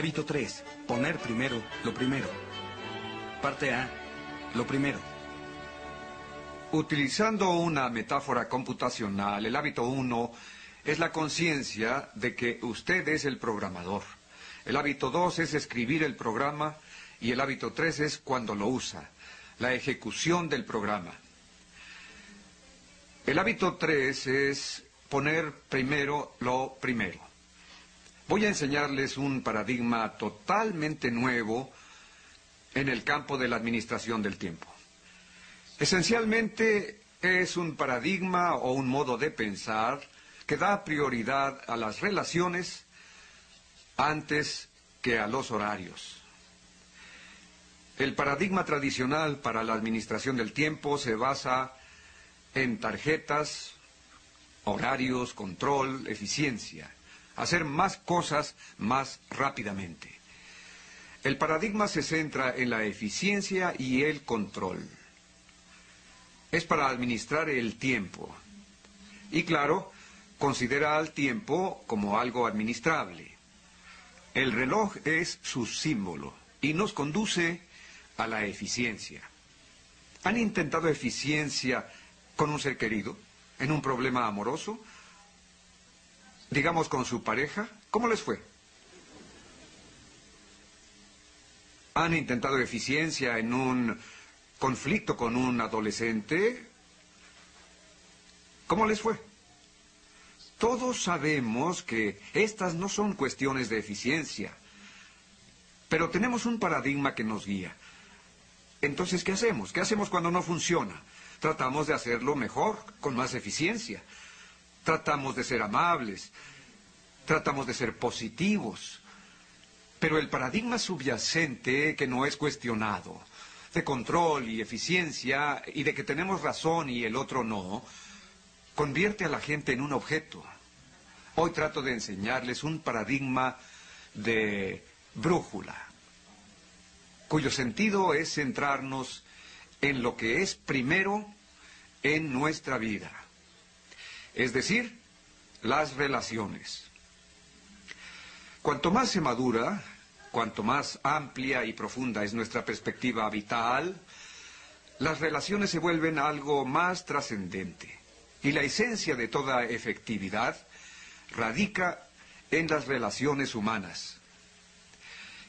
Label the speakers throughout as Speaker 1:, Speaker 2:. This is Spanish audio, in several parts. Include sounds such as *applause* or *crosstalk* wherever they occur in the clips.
Speaker 1: Hábito 3. Poner primero lo primero. Parte A. Lo primero.
Speaker 2: Utilizando una metáfora computacional, el hábito 1 es la conciencia de que usted es el programador. El hábito 2 es escribir el programa y el hábito 3 es cuando lo usa, la ejecución del programa. El hábito 3 es poner primero lo primero. Voy a enseñarles un paradigma totalmente nuevo en el campo de la administración del tiempo. Esencialmente es un paradigma o un modo de pensar que da prioridad a las relaciones antes que a los horarios. El paradigma tradicional para la administración del tiempo se basa en tarjetas, horarios, control, eficiencia, hacer más cosas más rápidamente. El paradigma se centra en la eficiencia y el control. Es para administrar el tiempo. Y claro, considera al tiempo como algo administrable. El reloj es su símbolo y nos conduce a la eficiencia. ¿Han intentado eficiencia con un ser querido? ¿En un problema amoroso? Digamos con su pareja. ¿Cómo les fue? ¿Han intentado eficiencia en un conflicto con un adolescente? ¿Cómo les fue? Todos sabemos que estas no son cuestiones de eficiencia, pero tenemos un paradigma que nos guía. Entonces, ¿qué hacemos? ¿Qué hacemos cuando no funciona? Tratamos de hacerlo mejor, con más eficiencia. Tratamos de ser amables, tratamos de ser positivos, pero el paradigma subyacente que no es cuestionado, de control y eficiencia, y de que tenemos razón y el otro no, convierte a la gente en un objeto. Hoy trato de enseñarles un paradigma de brújula, cuyo sentido es centrarnos en lo que es primero en nuestra vida, es decir, las relaciones. Cuanto más se madura, cuanto más amplia y profunda es nuestra perspectiva vital, las relaciones se vuelven algo más trascendente. Y la esencia de toda efectividad radica en las relaciones humanas,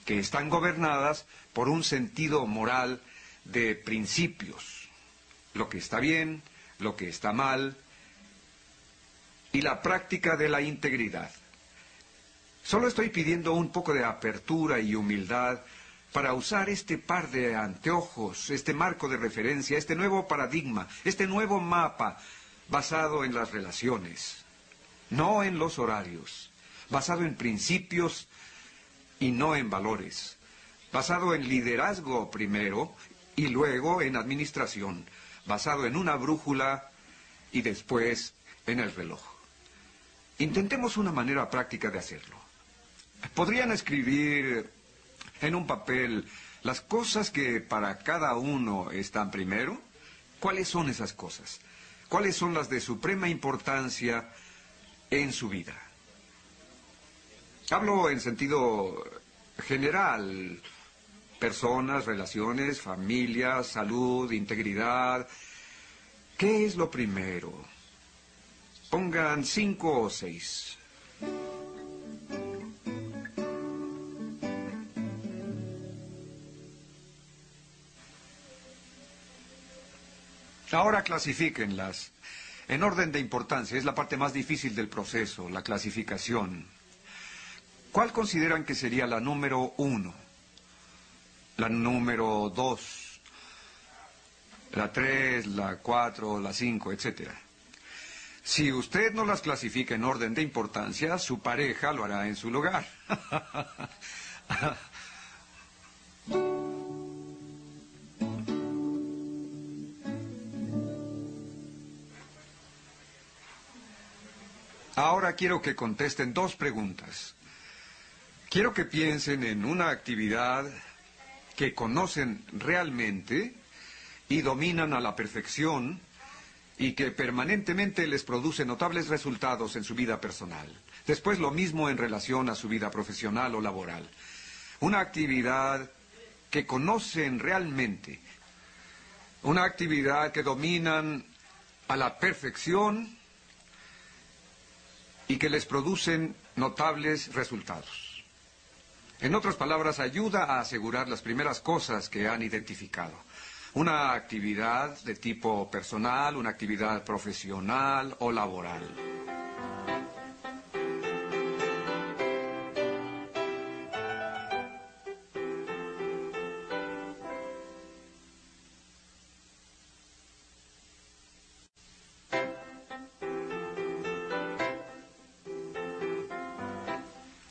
Speaker 2: que están gobernadas por un sentido moral de principios, lo que está bien, lo que está mal, y la práctica de la integridad. Solo estoy pidiendo un poco de apertura y humildad para usar este par de anteojos, este marco de referencia, este nuevo paradigma, este nuevo mapa basado en las relaciones, no en los horarios, basado en principios y no en valores, basado en liderazgo primero y luego en administración, basado en una brújula y después en el reloj. Intentemos una manera práctica de hacerlo. ¿Podrían escribir en un papel las cosas que para cada uno están primero? ¿Cuáles son esas cosas? ¿Cuáles son las de suprema importancia en su vida? Hablo en sentido general. Personas, relaciones, familia, salud, integridad. ¿Qué es lo primero? Pongan cinco o seis. Ahora clasifíquenlas en orden de importancia. Es la parte más difícil del proceso, la clasificación. ¿Cuál consideran que sería la número uno? La número dos, la tres, la cuatro, la cinco, etcétera. Si usted no las clasifica en orden de importancia, su pareja lo hará en su lugar. *laughs* Ahora quiero que contesten dos preguntas. Quiero que piensen en una actividad que conocen realmente y dominan a la perfección y que permanentemente les produce notables resultados en su vida personal. Después lo mismo en relación a su vida profesional o laboral. Una actividad que conocen realmente. Una actividad que dominan a la perfección y que les producen notables resultados. En otras palabras, ayuda a asegurar las primeras cosas que han identificado. Una actividad de tipo personal, una actividad profesional o laboral.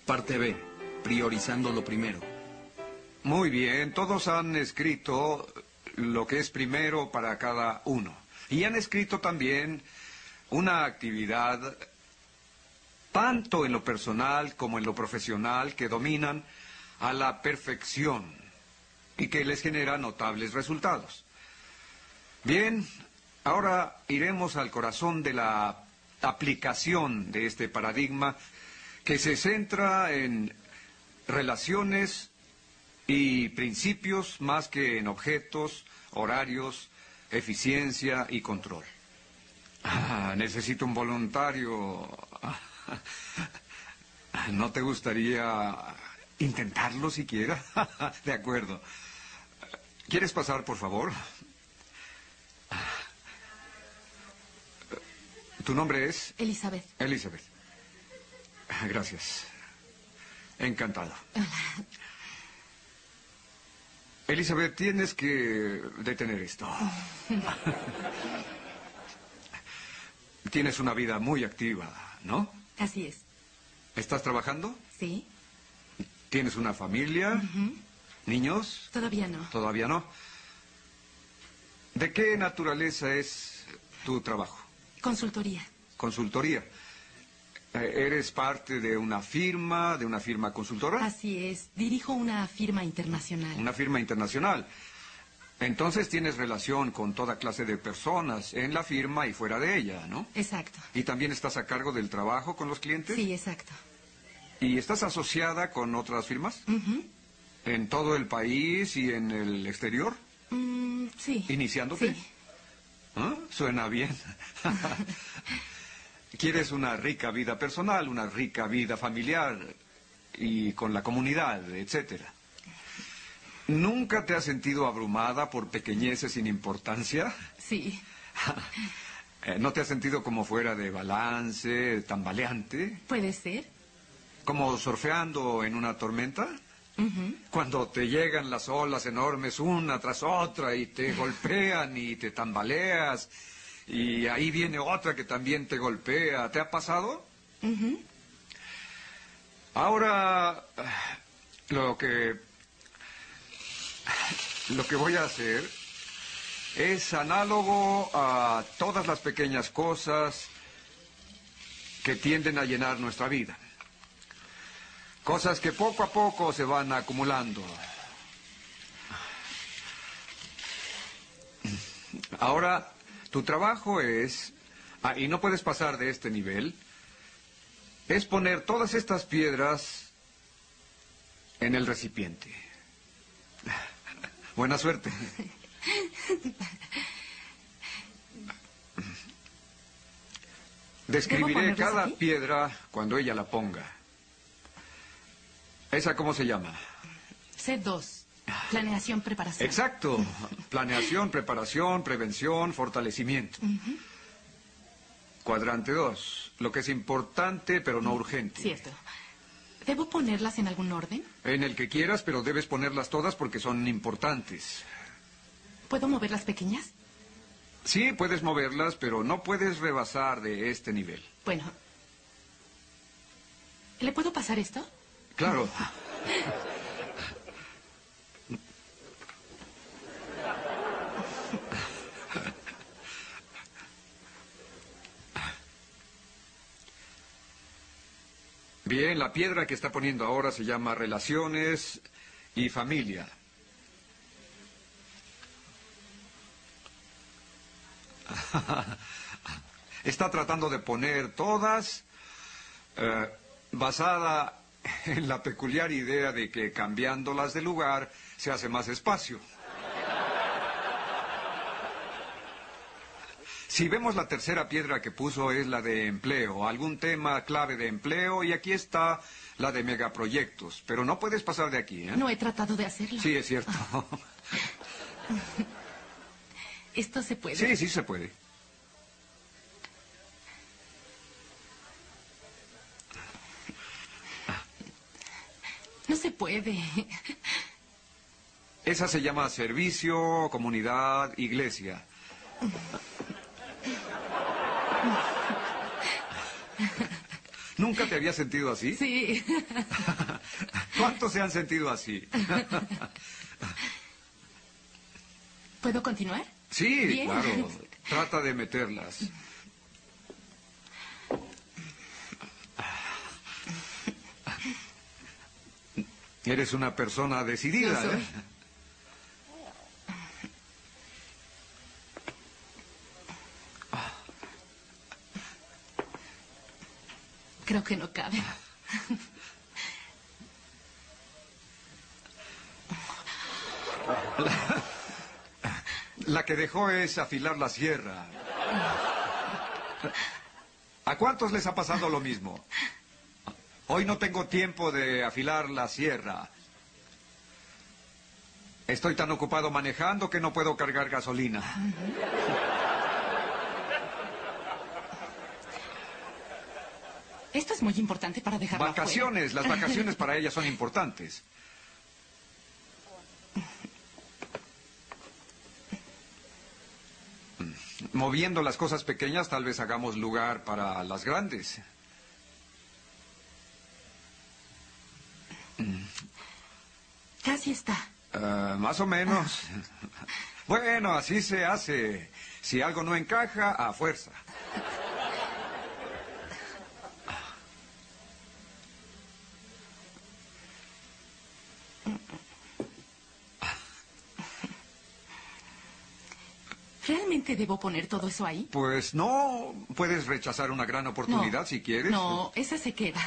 Speaker 1: Parte B. Priorizando lo primero.
Speaker 2: Muy bien, todos han escrito lo que es primero para cada uno. Y han escrito también una actividad, tanto en lo personal como en lo profesional, que dominan a la perfección y que les genera notables resultados. Bien, ahora iremos al corazón de la aplicación de este paradigma que se centra en relaciones y principios más que en objetos, horarios, eficiencia y control. Ah, necesito un voluntario. ¿No te gustaría intentarlo siquiera? *laughs* De acuerdo. ¿Quieres pasar, por favor? ¿Tu nombre es?
Speaker 3: Elizabeth.
Speaker 2: Elizabeth. Gracias. Encantado. Elizabeth, tienes que detener esto. Tienes una vida muy activa, ¿no?
Speaker 3: Así es.
Speaker 2: ¿Estás trabajando?
Speaker 3: ¿Sí?
Speaker 2: ¿Tienes una familia? ¿Niños?
Speaker 3: Todavía no.
Speaker 2: Todavía no. ¿De qué naturaleza es tu trabajo?
Speaker 3: Consultoría.
Speaker 2: Consultoría. Eh, ¿Eres parte de una firma, de una firma consultora?
Speaker 3: Así es. Dirijo una firma internacional.
Speaker 2: Una firma internacional. Entonces tienes relación con toda clase de personas en la firma y fuera de ella, ¿no?
Speaker 3: Exacto.
Speaker 2: ¿Y también estás a cargo del trabajo con los clientes?
Speaker 3: Sí, exacto.
Speaker 2: ¿Y estás asociada con otras firmas?
Speaker 3: Ujú.
Speaker 2: ¿En todo el país y en el exterior?
Speaker 3: Mm, sí.
Speaker 2: ¿Iniciándote?
Speaker 3: Sí.
Speaker 2: ¿Ah? Suena bien. *laughs* Quieres una rica vida personal, una rica vida familiar y con la comunidad, etcétera. ¿Nunca te has sentido abrumada por pequeñeces sin importancia?
Speaker 3: Sí. *laughs*
Speaker 2: Eh, ¿No te has sentido como fuera de balance, tambaleante?
Speaker 3: ¿Puede ser?
Speaker 2: ¿Como surfeando en una tormenta? Cuando te llegan las olas enormes una tras otra y te golpean y te tambaleas y ahí viene otra que también te golpea. ¿Te ha pasado? Ahora, lo que... Lo que voy a hacer es análogo a todas las pequeñas cosas que tienden a llenar nuestra vida. Cosas que poco a poco se van acumulando. Ahora, tu trabajo es, ah, y no puedes pasar de este nivel, es poner todas estas piedras en el recipiente. *laughs* Buena suerte. *laughs* Describiré cada
Speaker 3: aquí?
Speaker 2: piedra cuando ella la ponga. ¿Esa cómo se llama?
Speaker 3: C2. Planeación, preparación.
Speaker 2: Exacto. Planeación, preparación, prevención, fortalecimiento. Cuadrante 2. Lo que es importante pero no urgente.
Speaker 3: Cierto. ¿Debo ponerlas en algún orden?
Speaker 2: En el que quieras, pero debes ponerlas todas porque son importantes.
Speaker 3: ¿Puedo mover las pequeñas?
Speaker 2: Sí, puedes moverlas, pero no puedes rebasar de este nivel.
Speaker 3: Bueno. ¿Le puedo pasar esto?
Speaker 2: Claro. Bien, la piedra que está poniendo ahora se llama relaciones y familia. *laughs* Está tratando de poner todas eh, basada en la peculiar idea de que cambiándolas de lugar se hace más espacio. Si vemos la tercera piedra que puso es la de empleo, algún tema clave de empleo, y aquí está la de megaproyectos, pero no puedes pasar de aquí, ¿eh?
Speaker 3: No he tratado de hacerlo.
Speaker 2: Sí, es cierto. *laughs*
Speaker 3: Esto se puede.
Speaker 2: Sí, sí se puede.
Speaker 3: No se puede.
Speaker 2: Esa se llama servicio, comunidad, iglesia. ¿Nunca te habías sentido así?
Speaker 3: Sí. *laughs*
Speaker 2: ¿Cuántos se han sentido así? *laughs*
Speaker 3: ¿Puedo continuar?
Speaker 2: Sí,
Speaker 3: Bien.
Speaker 2: claro. Trata de meterlas. *laughs* Eres una persona decidida.
Speaker 3: Lo soy.
Speaker 2: ¿eh?
Speaker 3: Creo que no cabe.
Speaker 2: La que dejó es afilar la sierra. ¿A cuántos les ha pasado lo mismo? Hoy no tengo tiempo de afilar la sierra. Estoy tan ocupado manejando que no puedo cargar gasolina.
Speaker 3: Esto es muy importante para afuera.
Speaker 2: Vacaciones, las vacaciones para ella son importantes. Moviendo las cosas pequeñas, tal vez hagamos lugar para las grandes.
Speaker 3: Casi está.
Speaker 2: Ah, más o menos. Bueno, así se hace. Si algo no encaja, a fuerza.
Speaker 3: ¿Realmente debo poner todo eso ahí?
Speaker 2: Pues no, puedes rechazar una gran oportunidad
Speaker 3: No.
Speaker 2: si quieres.
Speaker 3: No, esa se queda.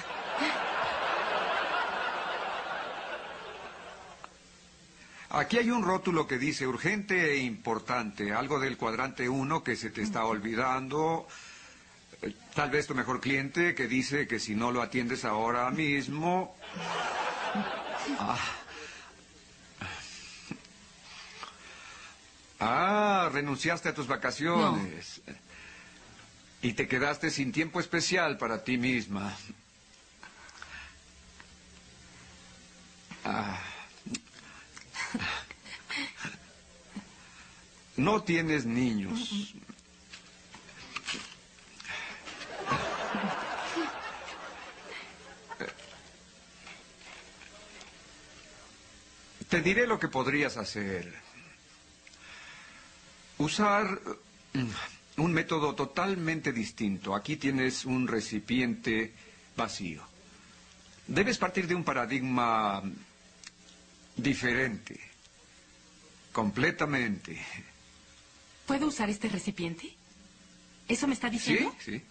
Speaker 2: Aquí hay un rótulo que dice urgente e importante, algo del cuadrante 1 que se te está olvidando. Eh, Tal vez tu mejor cliente que dice que si no lo atiendes ahora mismo... *laughs* Ah. Ah, renunciaste a tus vacaciones. Y te quedaste sin tiempo especial para ti misma. Ah. No tienes niños. Te diré lo que podrías hacer. Usar mm, un método totalmente distinto. Aquí tienes un recipiente vacío. Debes partir de un paradigma diferente. Completamente.
Speaker 3: ¿Puedo usar este recipiente? ¿Eso me está
Speaker 2: Sí,
Speaker 3: diciendo?
Speaker 2: sí.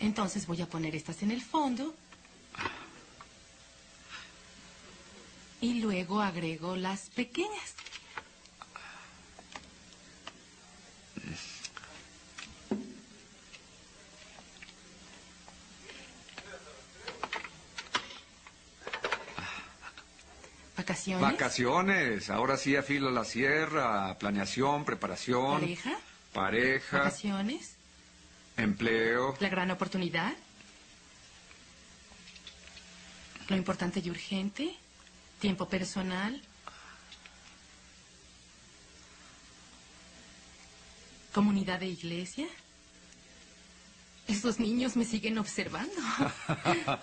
Speaker 3: Entonces voy a poner estas en el fondo. Y luego agrego las pequeñas. Vacaciones.
Speaker 2: Vacaciones. Ahora sí afilo la sierra. Planeación, preparación.
Speaker 3: Pareja.
Speaker 2: Pareja.
Speaker 3: Vacaciones.
Speaker 2: Empleo.
Speaker 3: La gran oportunidad. Lo importante y urgente. Tiempo personal. ¿Comunidad de iglesia? Esos niños me siguen observando.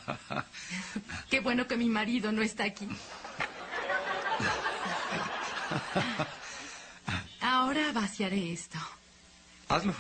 Speaker 3: *laughs* Qué bueno que mi marido no está aquí. Ahora vaciaré esto.
Speaker 2: Hazlo.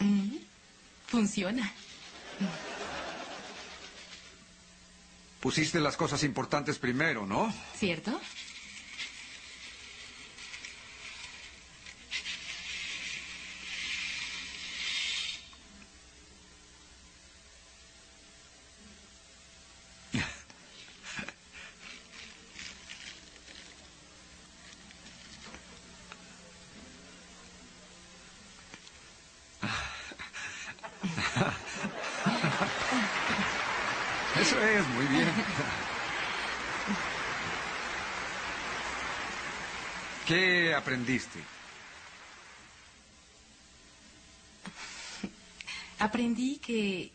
Speaker 3: Mm, Funciona.
Speaker 2: Pusiste las cosas importantes primero, ¿no?
Speaker 3: ¿Cierto?
Speaker 2: Eso es, muy bien. ¿Qué aprendiste?
Speaker 3: Aprendí que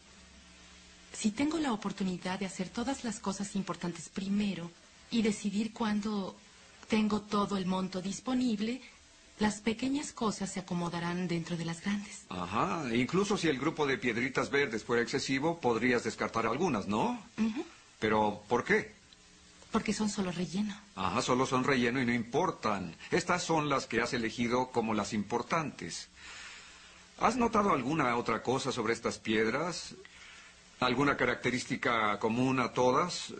Speaker 3: si tengo la oportunidad de hacer todas las cosas importantes primero y decidir cuándo tengo todo el monto disponible, las pequeñas cosas se acomodarán dentro de las grandes.
Speaker 2: Ajá, incluso si el grupo de piedritas verdes fuera excesivo, podrías descartar algunas, ¿no? Pero, ¿por qué?
Speaker 3: Porque son solo relleno.
Speaker 2: Ajá, solo son relleno y no importan. Estas son las que has elegido como las importantes. ¿Has notado alguna otra cosa sobre estas piedras? ¿Alguna característica común a todas?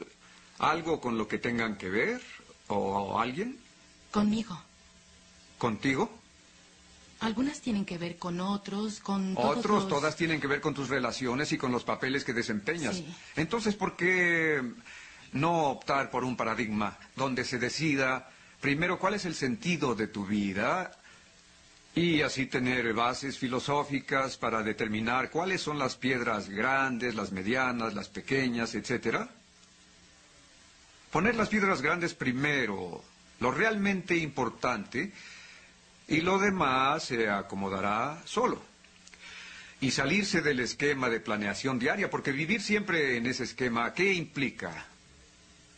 Speaker 2: ¿Algo con lo que tengan que ver? ¿O alguien?
Speaker 3: Conmigo.
Speaker 2: ¿Contigo?
Speaker 3: Algunas tienen que ver con otros, con todos
Speaker 2: Otros,
Speaker 3: los-
Speaker 2: todas tienen que ver con tus relaciones y con los papeles que desempeñas.
Speaker 3: Sí.
Speaker 2: Entonces, ¿por qué no optar por un paradigma donde se decida primero cuál es el sentido de tu vida y así tener bases filosóficas para determinar cuáles son las piedras grandes, las medianas, las pequeñas, etcétera? Poner las piedras grandes primero, lo realmente importante, y lo demás se acomodará solo. Y salirse del esquema de planeación diaria, porque vivir siempre en ese esquema, ¿qué implica?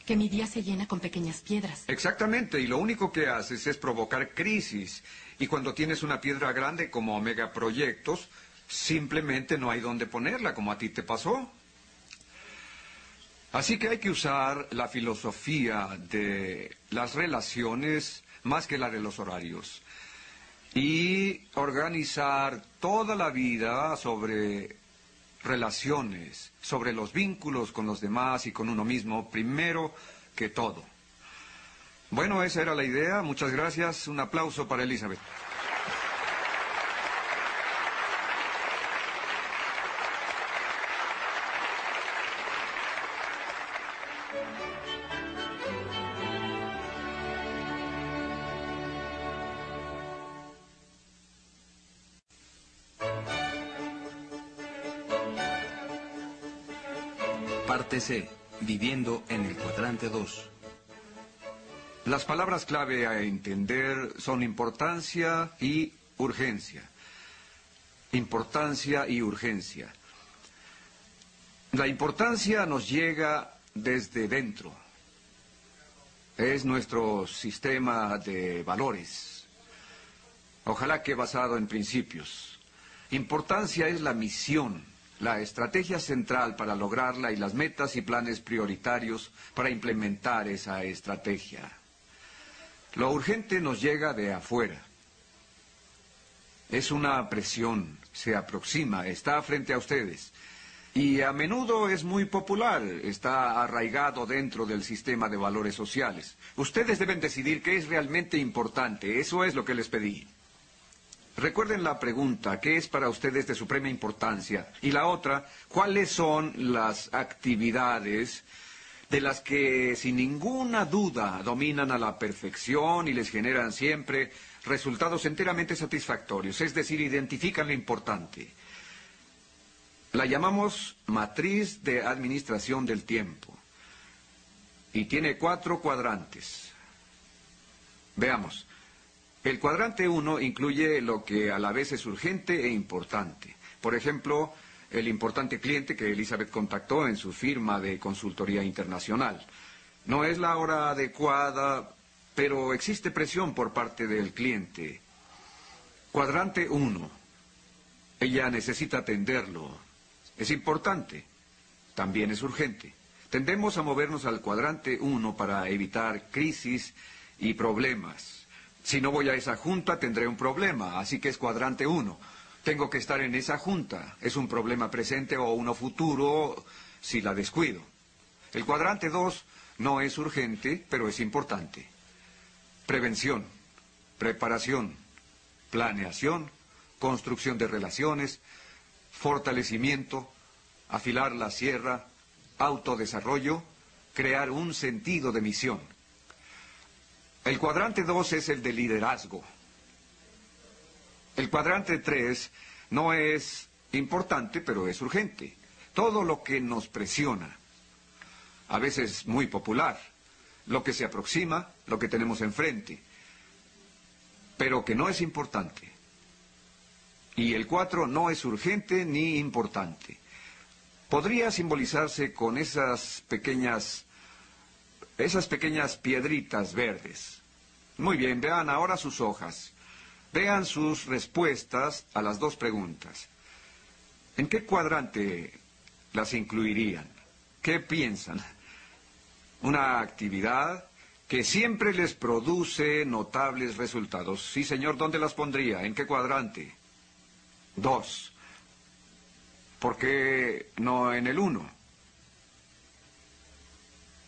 Speaker 3: Que mi día se llena con pequeñas piedras.
Speaker 2: Exactamente, y lo único que haces es provocar crisis. Y cuando tienes una piedra grande como megaproyectos, simplemente no hay dónde ponerla, como a ti te pasó. Así que hay que usar la filosofía de las relaciones más que la de los horarios. Y organizar toda la vida sobre relaciones, sobre los vínculos con los demás y con uno mismo, primero que todo. Bueno, esa era la idea. Muchas gracias. Un aplauso para Elizabeth.
Speaker 1: Viviendo en el cuadrante 2.
Speaker 2: Las palabras clave a entender son importancia y urgencia. Importancia y urgencia. La importancia nos llega desde dentro. Es nuestro sistema de valores. Ojalá que basado en principios. Importancia es la misión, la estrategia central para lograrla y las metas y planes prioritarios para implementar esa estrategia. Lo urgente nos llega de afuera. Es una presión, se aproxima, está frente a ustedes. Y a menudo es muy popular, está arraigado dentro del sistema de valores sociales. Ustedes deben decidir qué es realmente importante, eso es lo que les pedí. Recuerden la pregunta, ¿qué es para ustedes de suprema importancia? Y la otra, ¿cuáles son las actividades de las que sin ninguna duda dominan a la perfección y les generan siempre resultados enteramente satisfactorios, es decir, identifican lo importante. La llamamos matriz de administración del tiempo y tiene cuatro cuadrantes. Veamos. El cuadrante 1 incluye lo que a la vez es urgente e importante. Por ejemplo, el importante cliente que Elizabeth contactó en su firma de consultoría internacional. No es la hora adecuada, pero existe presión por parte del cliente. Cuadrante 1. Ella necesita atenderlo. Es importante. También es urgente. Tendemos a movernos al cuadrante 1 para evitar crisis y problemas. Si no voy a esa junta, tendré un problema, así que es cuadrante uno. Tengo que estar en esa junta. Es un problema presente o uno futuro si la descuido. El cuadrante dos no es urgente, pero es importante. Prevención, preparación, planeación, construcción de relaciones, fortalecimiento, afilar la sierra, autodesarrollo, crear un sentido de misión. El cuadrante 2 es el de liderazgo. El cuadrante 3 no es importante, pero es urgente. Todo lo que nos presiona, a veces muy popular, lo que se aproxima, lo que tenemos enfrente, pero que no es importante. Y el 4 no es urgente ni importante. Podría simbolizarse con esas pequeñas esas pequeñas piedritas verdes. Muy bien, vean ahora sus hojas. Vean sus respuestas a las dos preguntas. ¿En qué cuadrante las incluirían? ¿Qué piensan? Una actividad que siempre les produce notables resultados. Sí, señor, ¿dónde las pondría? ¿En qué cuadrante? Dos. ¿Por qué no en el uno?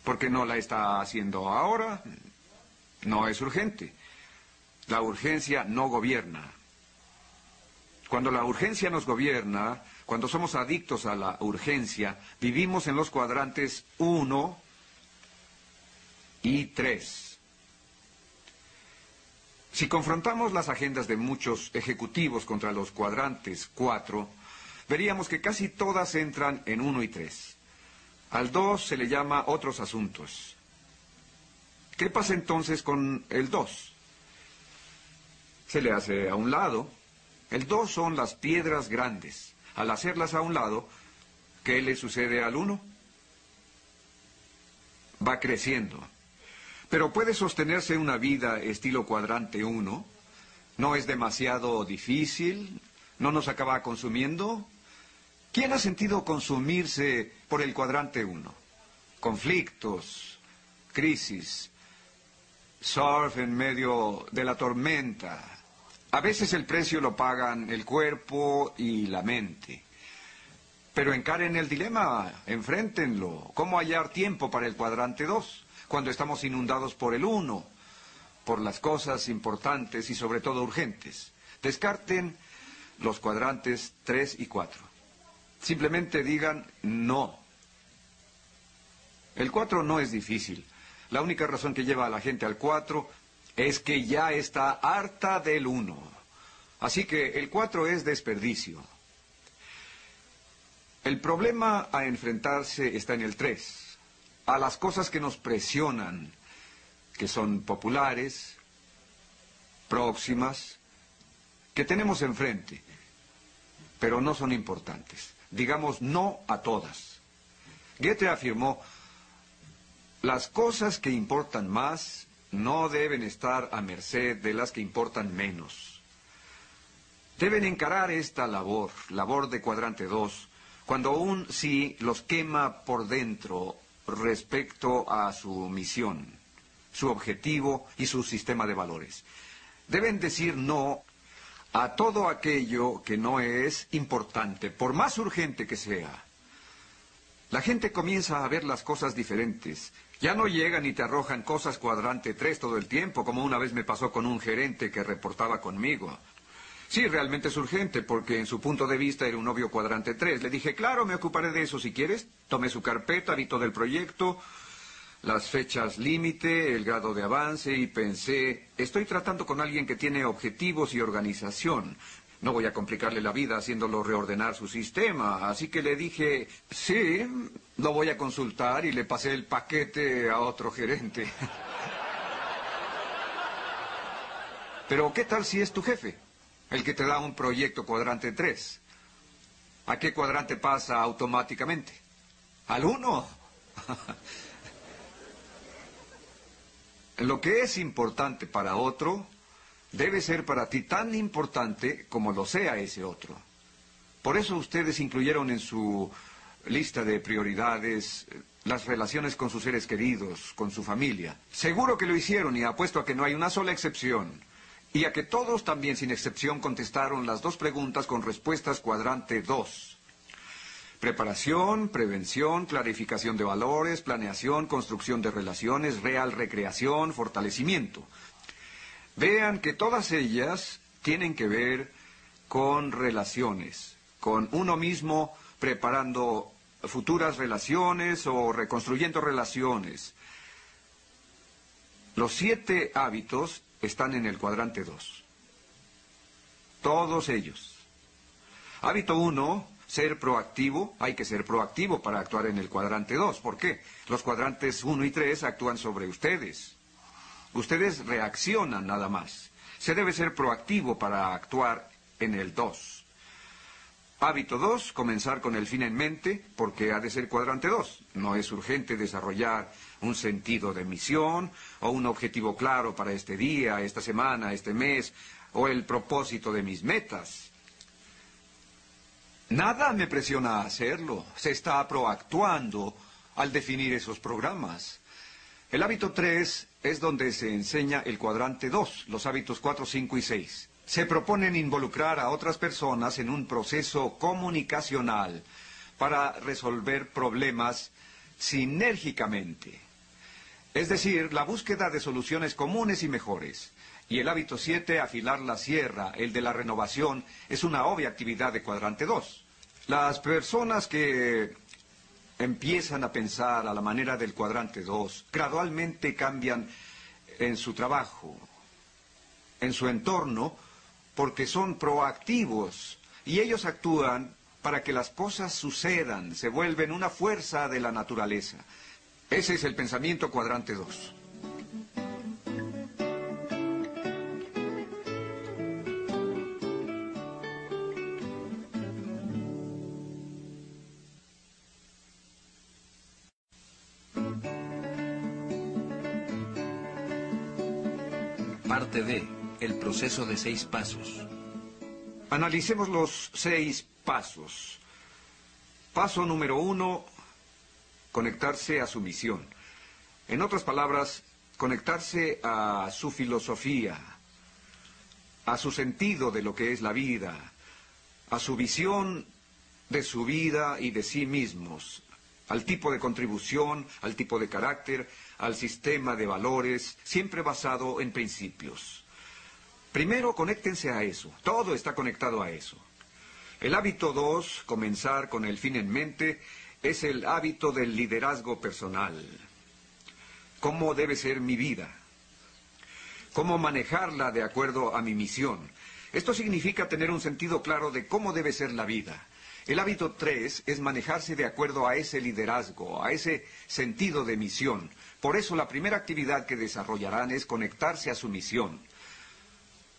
Speaker 2: Porque no la está haciendo ahora. No es urgente. La urgencia no gobierna. Cuando la urgencia nos gobierna, cuando somos adictos a la urgencia, vivimos en los cuadrantes 1 y 3. Si confrontamos las agendas de muchos ejecutivos contra los cuadrantes 4, veríamos que casi todas entran en 1 y 3. Al 2 se le llama otros asuntos. ¿Qué pasa entonces con el 2? Se le hace a un lado. El 2 son las piedras grandes. Al hacerlas a un lado, ¿qué le sucede al 1? Va creciendo. Pero puede sostenerse una vida estilo cuadrante 1. No es demasiado difícil. No nos acaba consumiendo. ¿Quién ha sentido consumirse por el cuadrante 1? Conflictos, crisis, surf en medio de la tormenta. A veces el precio lo pagan el cuerpo y la mente. Pero encaren el dilema, enfréntenlo. ¿Cómo hallar tiempo para el cuadrante 2 cuando estamos inundados por el 1, por las cosas importantes y sobre todo urgentes? Descarten los cuadrantes 3 y 4. Simplemente digan no. El 4 no es difícil. La única razón que lleva a la gente al 4 es que ya está harta del 1. Así que el 4 es desperdicio. El problema a enfrentarse está en el 3, a las cosas que nos presionan, que son populares, próximas, que tenemos enfrente, pero no son importantes digamos no a todas. Goethe afirmó, las cosas que importan más no deben estar a merced de las que importan menos. Deben encarar esta labor, labor de cuadrante 2, cuando aún sí los quema por dentro respecto a su misión, su objetivo y su sistema de valores. Deben decir no a todo aquello que no es importante, por más urgente que sea. La gente comienza a ver las cosas diferentes. Ya no llegan y te arrojan cosas cuadrante tres todo el tiempo, como una vez me pasó con un gerente que reportaba conmigo. Sí, realmente es urgente, porque en su punto de vista era un novio cuadrante tres. Le dije, claro, me ocuparé de eso si quieres. Tomé su carpeta, vi todo el proyecto, las fechas límite, el grado de avance y pensé, estoy tratando con alguien que tiene objetivos y organización. No voy a complicarle la vida haciéndolo reordenar su sistema, así que le dije, sí, lo voy a consultar y le pasé el paquete a otro gerente. *laughs* Pero ¿qué tal si es tu jefe? El que te da un proyecto cuadrante 3. ¿A qué cuadrante pasa automáticamente? ¿Al 1? *laughs* Lo que es importante para otro debe ser para ti tan importante como lo sea ese otro. Por eso ustedes incluyeron en su lista de prioridades eh, las relaciones con sus seres queridos, con su familia. Seguro que lo hicieron y apuesto a que no hay una sola excepción. Y a que todos también sin excepción contestaron las dos preguntas con respuestas cuadrante 2. Preparación, prevención, clarificación de valores, planeación, construcción de relaciones, real recreación, fortalecimiento. Vean que todas ellas tienen que ver con relaciones, con uno mismo preparando futuras relaciones o reconstruyendo relaciones. Los siete hábitos están en el cuadrante 2. Todos ellos. Hábito 1, ser proactivo. Hay que ser proactivo para actuar en el cuadrante 2. ¿Por qué? Los cuadrantes 1 y 3 actúan sobre ustedes. Ustedes reaccionan nada más. Se debe ser proactivo para actuar en el 2. Hábito 2, comenzar con el fin en mente, porque ha de ser cuadrante 2. No es urgente desarrollar un sentido de misión o un objetivo claro para este día, esta semana, este mes, o el propósito de mis metas. Nada me presiona a hacerlo. Se está proactuando al definir esos programas. El hábito 3 es donde se enseña el cuadrante 2, los hábitos 4, 5 y 6. Se proponen involucrar a otras personas en un proceso comunicacional para resolver problemas sinérgicamente. Es decir, la búsqueda de soluciones comunes y mejores. Y el hábito 7, afilar la sierra, el de la renovación, es una obvia actividad de cuadrante 2. Las personas que empiezan a pensar a la manera del cuadrante 2, gradualmente cambian en su trabajo, en su entorno, porque son proactivos y ellos actúan para que las cosas sucedan, se vuelven una fuerza de la naturaleza. Ese es el pensamiento cuadrante 2.
Speaker 1: Proceso de seis pasos.
Speaker 2: Analicemos los seis pasos. Paso número uno, conectarse a su misión. En otras palabras, conectarse a su filosofía, a su sentido de lo que es la vida, a su visión de su vida y de sí mismos, al tipo de contribución, al tipo de carácter, al sistema de valores, siempre basado en principios. Primero, conéctense a eso. Todo está conectado a eso. El hábito 2, comenzar con el fin en mente, es el hábito del liderazgo personal. ¿Cómo debe ser mi vida? ¿Cómo manejarla de acuerdo a mi misión? Esto significa tener un sentido claro de cómo debe ser la vida. El hábito 3 es manejarse de acuerdo a ese liderazgo, a ese sentido de misión. Por eso la primera actividad que desarrollarán es conectarse a su misión.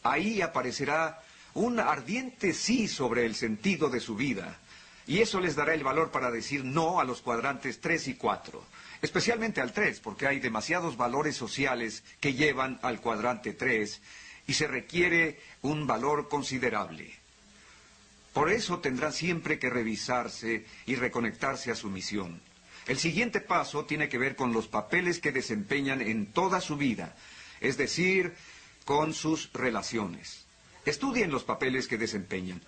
Speaker 2: Ahí aparecerá un ardiente sí sobre el sentido de su vida. Y eso les dará el valor para decir no a los cuadrantes 3 y 4. Especialmente al 3, porque hay demasiados valores sociales que llevan al cuadrante 3 y se requiere un valor considerable. Por eso tendrá siempre que revisarse y reconectarse a su misión. El siguiente paso tiene que ver con los papeles que desempeñan en toda su vida, es decir, con sus relaciones. Estudien los papeles que desempeñan.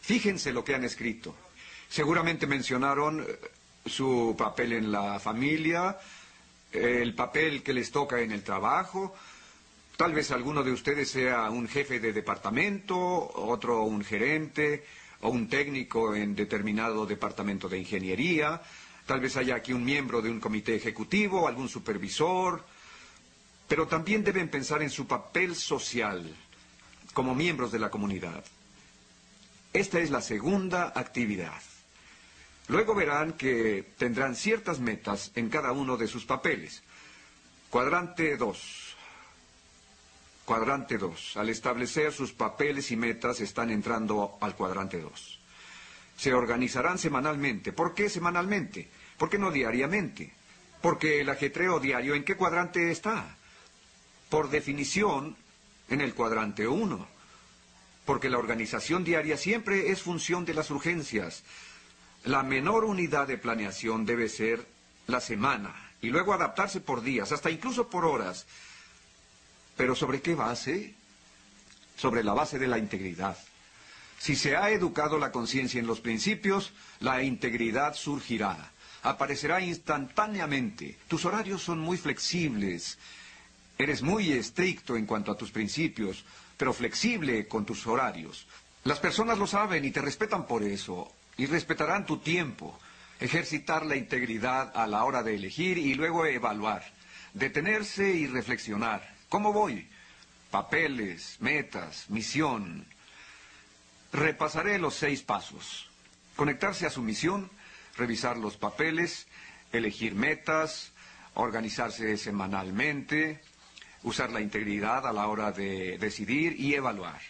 Speaker 2: Fíjense lo que han escrito. Seguramente mencionaron eh, su papel en la familia, el papel que les toca en el trabajo. Tal vez alguno de ustedes sea un jefe de departamento, otro un gerente, o un técnico en determinado departamento de ingeniería, Tal vez haya aquí un miembro de un comité ejecutivo, algún supervisor, pero también deben pensar en su papel social como miembros de la comunidad. Esta es la segunda actividad. Luego verán que tendrán ciertas metas en cada uno de sus papeles. Cuadrante 2. Cuadrante 2. Al establecer sus papeles y metas están entrando al cuadrante 2. Se organizarán semanalmente. ¿Por qué semanalmente? ¿Por qué no diariamente? Porque el ajetreo diario, ¿en qué cuadrante está? Por definición, en el cuadrante 1. Porque la organización diaria siempre es función de las urgencias. La menor unidad de planeación debe ser la semana y luego adaptarse por días, hasta incluso por horas. Pero ¿sobre qué base? Sobre la base de la integridad. Si se ha educado la conciencia en los principios, la integridad surgirá. Aparecerá instantáneamente. Tus horarios son muy flexibles. Eres muy estricto en cuanto a tus principios, pero flexible con tus horarios. Las personas lo saben y te respetan por eso y respetarán tu tiempo. Ejercitar la integridad a la hora de elegir y luego evaluar. Detenerse y reflexionar. ¿Cómo voy? Papeles, metas, misión. Repasaré los seis pasos. Conectarse a su misión, revisar los papeles, elegir metas, organizarse semanalmente, usar la integridad a la hora de decidir y evaluar.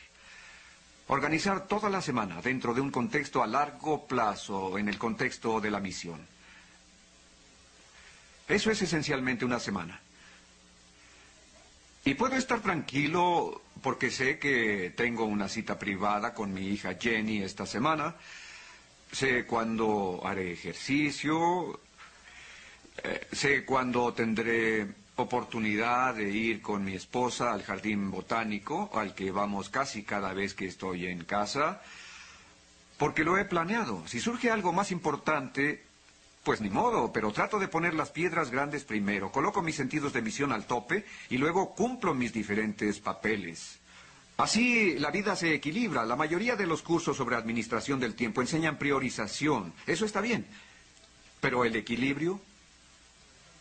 Speaker 2: Organizar toda la semana dentro de un contexto a largo plazo, en el contexto de la misión. Eso es esencialmente una semana. Y puedo estar tranquilo porque sé que tengo una cita privada con mi hija Jenny esta semana. Sé cuándo haré ejercicio. Eh, sé cuándo tendré oportunidad de ir con mi esposa al jardín botánico, al que vamos casi cada vez que estoy en casa, porque lo he planeado. Si surge algo más importante, pues ni modo, pero trato de poner las piedras grandes primero, coloco mis sentidos de misión al tope y luego cumplo mis diferentes papeles. Así la vida se equilibra. La mayoría de los cursos sobre administración del tiempo enseñan priorización. Eso está bien. Pero el equilibrio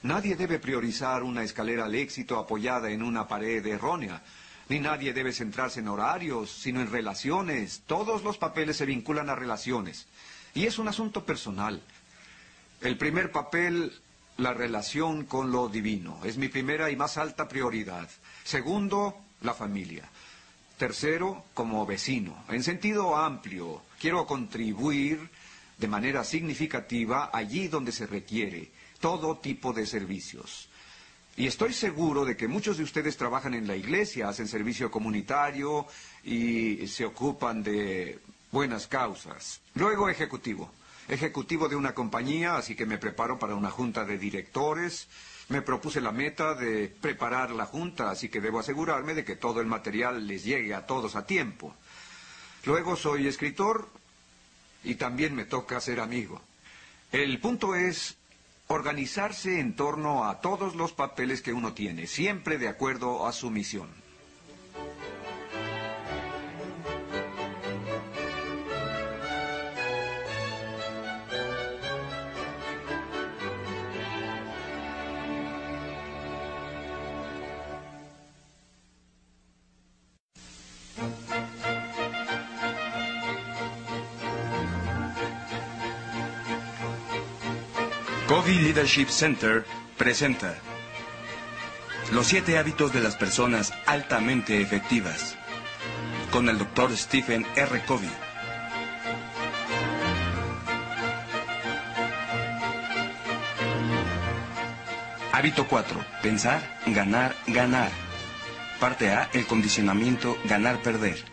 Speaker 2: Nadie debe priorizar una escalera al éxito apoyada en una pared errónea, ni nadie debe centrarse en horarios, sino en relaciones. Todos los papeles se vinculan a relaciones. Y es un asunto personal. El primer papel, la relación con lo divino, es mi primera y más alta prioridad. Segundo, la familia. Tercero, como vecino. En sentido amplio, quiero contribuir de manera significativa allí donde se requiere todo tipo de servicios. Y estoy seguro de que muchos de ustedes trabajan en la iglesia, hacen servicio comunitario y se ocupan de buenas causas. Luego ejecutivo. Ejecutivo de una compañía, así que me preparo para una junta de directores. Me propuse la meta de preparar la junta, así que debo asegurarme de que todo el material les llegue a todos a tiempo. Luego soy escritor y también me toca ser amigo. El punto es organizarse en torno a todos los papeles que uno tiene, siempre de acuerdo a su misión.
Speaker 1: Leadership Center presenta Los siete hábitos de las personas altamente efectivas con el Dr. Stephen R. Covey. Hábito 4. Pensar, ganar, ganar. Parte A. El condicionamiento ganar-perder.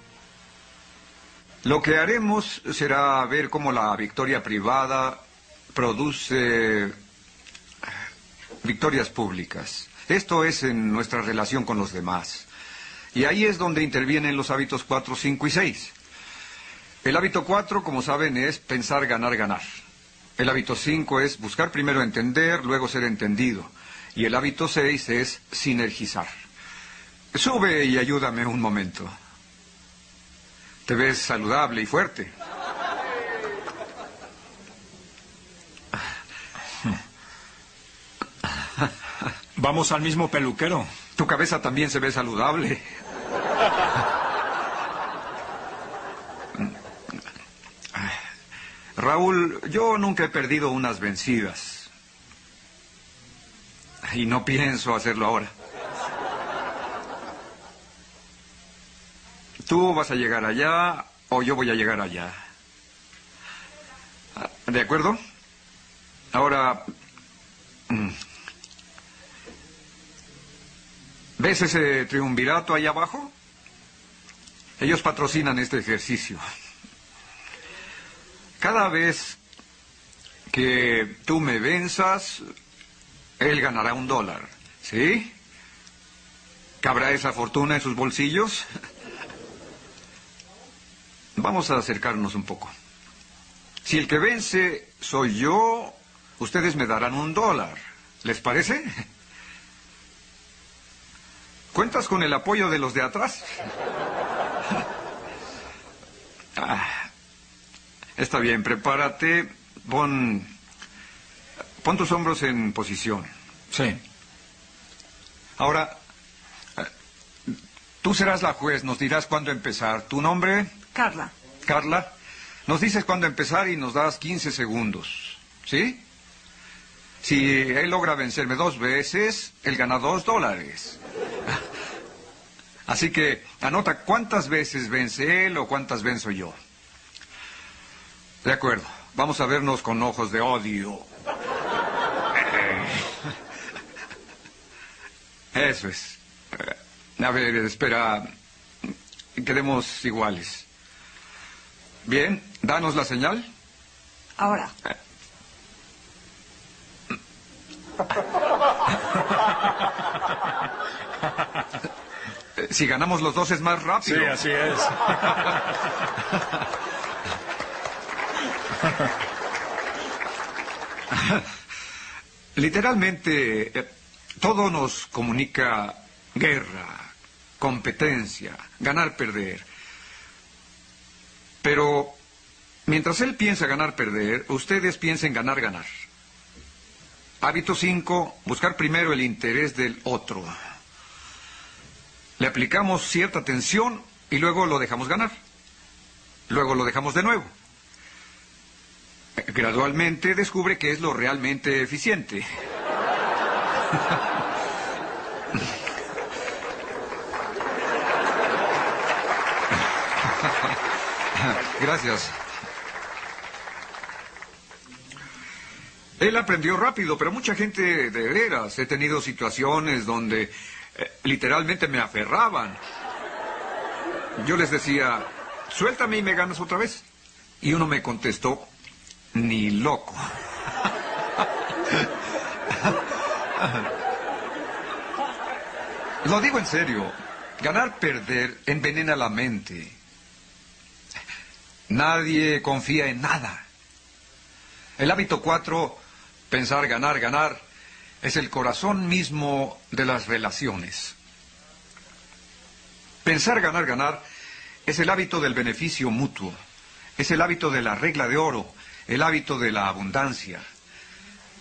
Speaker 2: Lo que haremos será ver cómo la victoria privada produce victorias públicas. Esto es en nuestra relación con los demás. Y ahí es donde intervienen los hábitos 4, 5 y 6. El hábito 4, como saben, es pensar, ganar, ganar. El hábito 5 es buscar primero entender, luego ser entendido. Y el hábito 6 es sinergizar. Sube y ayúdame un momento. Te ves saludable y fuerte.
Speaker 4: Vamos al mismo peluquero.
Speaker 2: Tu cabeza también se ve saludable. Raúl, yo nunca he perdido unas vencidas. Y no pienso hacerlo ahora. Tú vas a llegar allá o yo voy a llegar allá. ¿De acuerdo? Ahora... mm, ¿Ves ese triunvirato ahí abajo? Ellos patrocinan este ejercicio. Cada vez que tú me venzas, él ganará un dólar. ¿Sí? ¿Cabrá esa fortuna en sus bolsillos? Vamos a acercarnos un poco. Si el que vence soy yo, ustedes me darán un dólar. ¿Les parece? ¿Cuentas con el apoyo de los de atrás? *laughs* Ah, está bien, prepárate. Pon, pon tus hombros en posición.
Speaker 4: Sí.
Speaker 2: Ahora, eh, tú serás la juez, nos dirás cuándo empezar. ¿Tu nombre?
Speaker 5: Carla.
Speaker 2: Carla. Nos dices cuándo empezar y nos das 15 segundos. ¿Sí? Si él logra vencerme dos veces, él gana dos dólares. Así que anota cuántas veces vence él o cuántas venzo yo. De acuerdo. Vamos a vernos con ojos de odio. *laughs* Eso es. A ver, espera. Quedemos iguales. Bien, danos la señal.
Speaker 5: Ahora. *laughs*
Speaker 2: Si ganamos los dos es más rápido.
Speaker 4: Sí, así es. *laughs*
Speaker 2: Literalmente, eh, todo nos comunica guerra, competencia, ganar, perder. Pero mientras él piensa ganar, perder, ustedes piensen ganar, ganar. Hábito 5, buscar primero el interés del otro. Le aplicamos cierta tensión y luego lo dejamos ganar. Luego lo dejamos de nuevo. Gradualmente descubre que es lo realmente eficiente. Gracias. Él aprendió rápido, pero mucha gente de veras. He tenido situaciones donde eh, literalmente me aferraban. Yo les decía, suéltame y me ganas otra vez. Y uno me contestó, ni loco. Lo digo en serio. Ganar, perder envenena la mente. Nadie confía en nada. El hábito cuatro, pensar, ganar, ganar, es el corazón mismo de las relaciones. Pensar, ganar, ganar es el hábito del beneficio mutuo, es el hábito de la regla de oro, el hábito de la abundancia.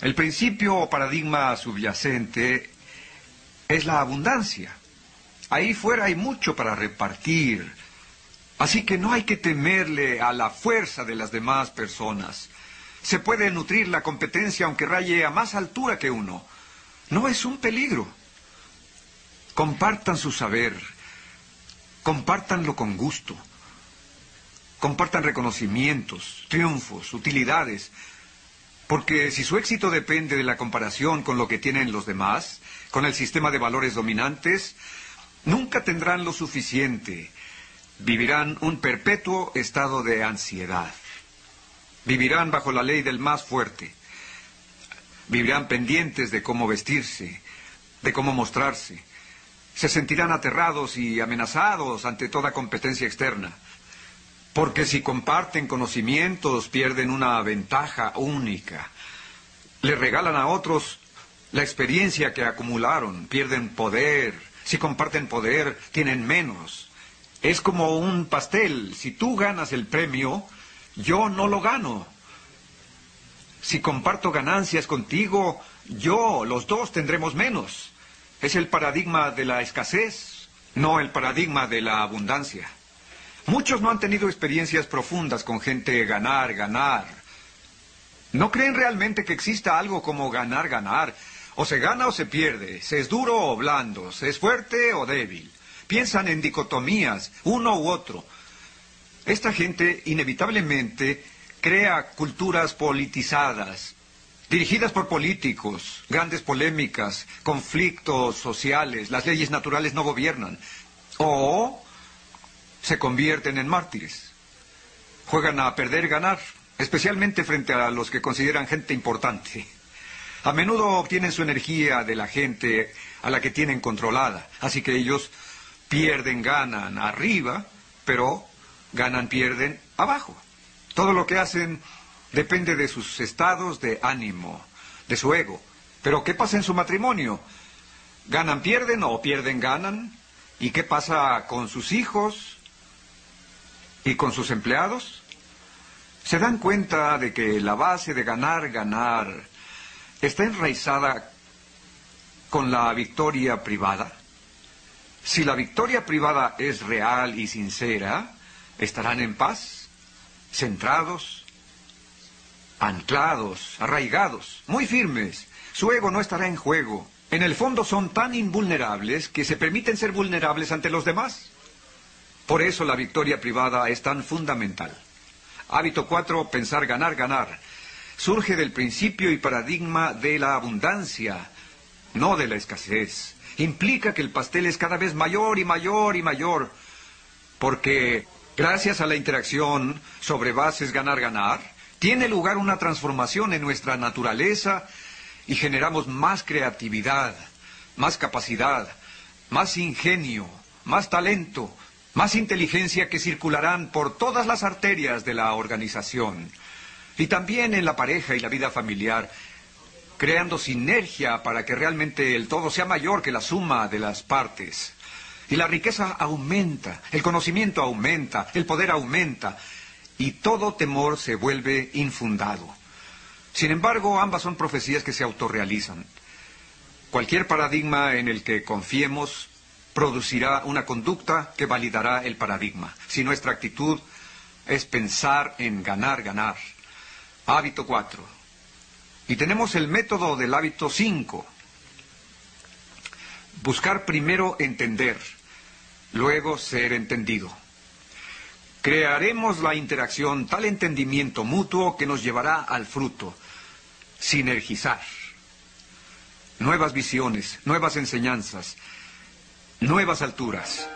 Speaker 2: El principio o paradigma subyacente es la abundancia. Ahí fuera hay mucho para repartir, así que no hay que temerle a la fuerza de las demás personas. Se puede nutrir la competencia aunque raye a más altura que uno. No es un peligro. Compartan su saber. Compártanlo con gusto. Compartan reconocimientos, triunfos, utilidades. Porque si su éxito depende de la comparación con lo que tienen los demás, con el sistema de valores dominantes, nunca tendrán lo suficiente. Vivirán un perpetuo estado de ansiedad. Vivirán bajo la ley del más fuerte. Vivirán pendientes de cómo vestirse, de cómo mostrarse. Se sentirán aterrados y amenazados ante toda competencia externa. Porque si comparten conocimientos pierden una ventaja única. Le regalan a otros la experiencia que acumularon, pierden poder. Si comparten poder, tienen menos. Es como un pastel. Si tú ganas el premio, yo no lo gano. Si comparto ganancias contigo, yo, los dos tendremos menos. es el paradigma de la escasez, no el paradigma de la abundancia. Muchos no han tenido experiencias profundas con gente ganar, ganar. No creen realmente que exista algo como ganar, ganar. O se gana o se pierde, se es duro o blando, se es fuerte o débil. Piensan en dicotomías, uno u otro. Esta gente inevitablemente crea culturas politizadas, dirigidas por políticos, grandes polémicas, conflictos sociales, las leyes naturales no gobiernan. O se convierten en mártires. Juegan a perder ganar, especialmente frente a los que consideran gente importante. A menudo obtienen su energía de la gente a la que tienen controlada, así que ellos pierden, ganan arriba, pero ganan, pierden abajo. Todo lo que hacen depende de sus estados de ánimo, de su ego. Pero ¿qué pasa en su matrimonio? ¿Ganan, pierden o pierden, ganan? ¿Y qué pasa con sus hijos y con sus empleados? ¿Se dan cuenta de que la base de ganar, ganar está enraizada con la victoria privada? Si la victoria privada es real y sincera, estarán en paz, centrados, anclados, arraigados, muy firmes. Su ego no estará en juego. En el fondo son tan invulnerables que se permiten ser vulnerables ante los demás. Por eso la victoria privada es tan fundamental. Hábito 4, pensar, ganar, ganar. Surge del principio y paradigma de la abundancia, no de la escasez. Implica que el pastel es cada vez mayor y mayor y mayor, porque gracias a la interacción sobre bases ganar-ganar, tiene lugar una transformación en nuestra naturaleza y generamos más creatividad, más capacidad, más ingenio, más talento, más inteligencia que circularán por todas las arterias de la organización y también en la pareja y la vida familiar, creando sinergia para que realmente el todo sea mayor que la suma de las partes. Y la riqueza aumenta, el conocimiento aumenta, el poder aumenta, y todo temor se vuelve infundado. Sin embargo, ambas son profecías que se autorrealizan. Cualquier paradigma en el que confiemos producirá una conducta que validará el paradigma. Si nuestra actitud es pensar en ganar, ganar. Hábito 4. Y tenemos el método del hábito 5. Buscar primero entender, luego ser entendido. Crearemos la interacción, tal entendimiento mutuo que nos llevará al fruto. Sinergizar. Nuevas visiones, nuevas enseñanzas, nuevas alturas.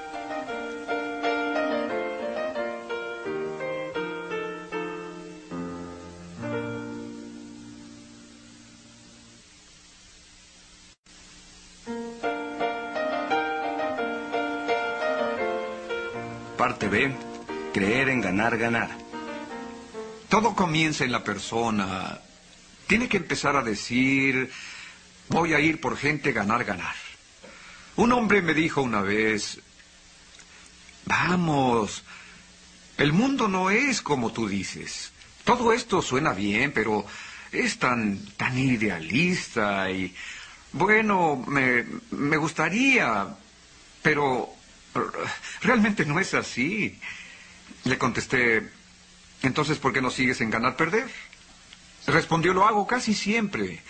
Speaker 1: Creer en ganar, ganar.
Speaker 2: Todo comienza en la persona. Tiene que empezar a decir, voy a ir por gente ganar, ganar. Un hombre me dijo una vez, vamos, el mundo no es como tú dices. Todo esto suena bien, pero es tan, tan idealista y, bueno, me, me gustaría, pero realmente no es así. Le contesté, entonces, ¿por qué no sigues en ganar-perder? Respondió, lo hago casi siempre.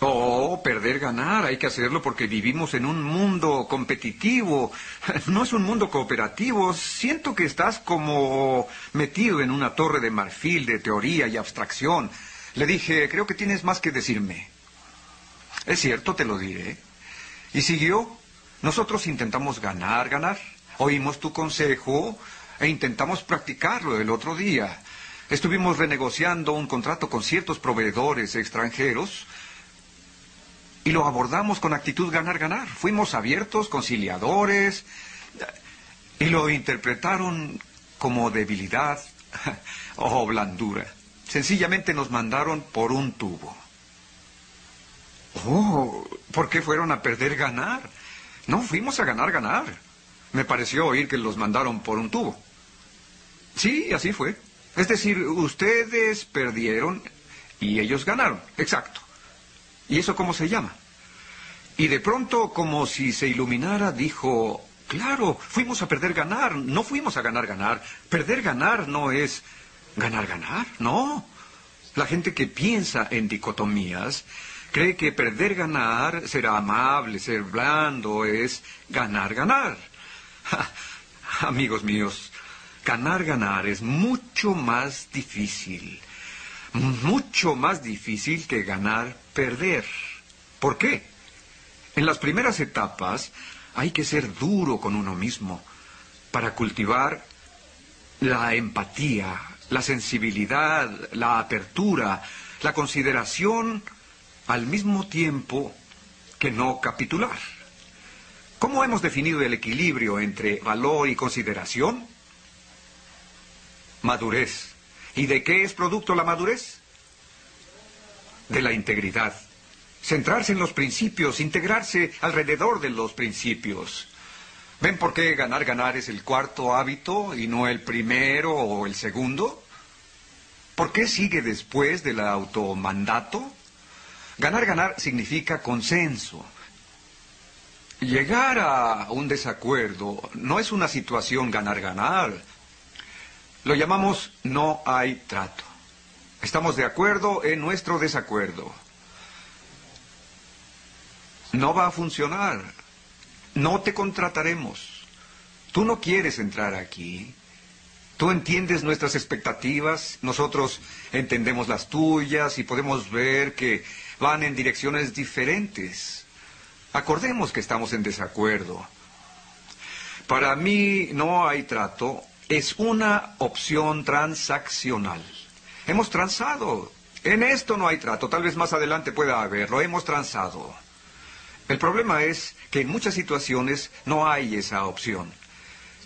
Speaker 2: Oh, perder, ganar, hay que hacerlo porque vivimos en un mundo competitivo, *laughs* no es un mundo cooperativo. Siento que estás como metido en una torre de marfil de teoría y abstracción. Le dije, creo que tienes más que decirme. Es cierto, te lo diré. Y siguió, nosotros intentamos ganar, ganar. Oímos tu consejo, e intentamos practicarlo el otro día. Estuvimos renegociando un contrato con ciertos proveedores extranjeros y lo abordamos con actitud ganar-ganar. Fuimos abiertos, conciliadores, y lo interpretaron como debilidad *laughs* o blandura. Sencillamente nos mandaron por un tubo. Oh, ¿por qué fueron a perder ganar? No, fuimos a ganar ganar. Me pareció oír que los mandaron por un tubo. Sí, así fue. Es decir, ustedes perdieron y ellos ganaron. Exacto. ¿Y eso cómo se llama? Y de pronto, como si se iluminara, dijo, claro, fuimos a perder ganar, no fuimos a ganar ganar. Perder ganar no es ganar ganar, no. La gente que piensa en dicotomías cree que perder ganar, ser amable, ser blando, es ganar ganar. amigos míos, ganar ganar es mucho más difícil, mucho más difícil que ganar perder. ¿Por qué? En las primeras etapas hay que ser duro con uno mismo para cultivar la empatía, la sensibilidad, la apertura, la consideración al mismo tiempo que no capitular. ¿Cómo hemos definido el equilibrio entre valor y consideración? Madurez. ¿Y de qué es producto la madurez? De la integridad. Centrarse en los principios, integrarse alrededor de los principios. ¿Ven por qué ganar, ganar es el cuarto hábito y no el primero o el segundo? ¿Por qué sigue después del automandato? Ganar, ganar significa consenso. Llegar a un desacuerdo no es una situación ganar, ganar. Lo llamamos no hay trato. Estamos de acuerdo en nuestro desacuerdo. No va a funcionar. No te contrataremos. Tú no quieres entrar aquí. Tú entiendes nuestras expectativas, nosotros entendemos las tuyas y podemos ver que van en direcciones diferentes. Acordemos que estamos en desacuerdo. Para mí no hay trato, es una opción transaccional. Hemos transado. En esto no hay trato, tal vez más adelante pueda haberlo, hemos transado. El problema es que en muchas situaciones no hay esa opción.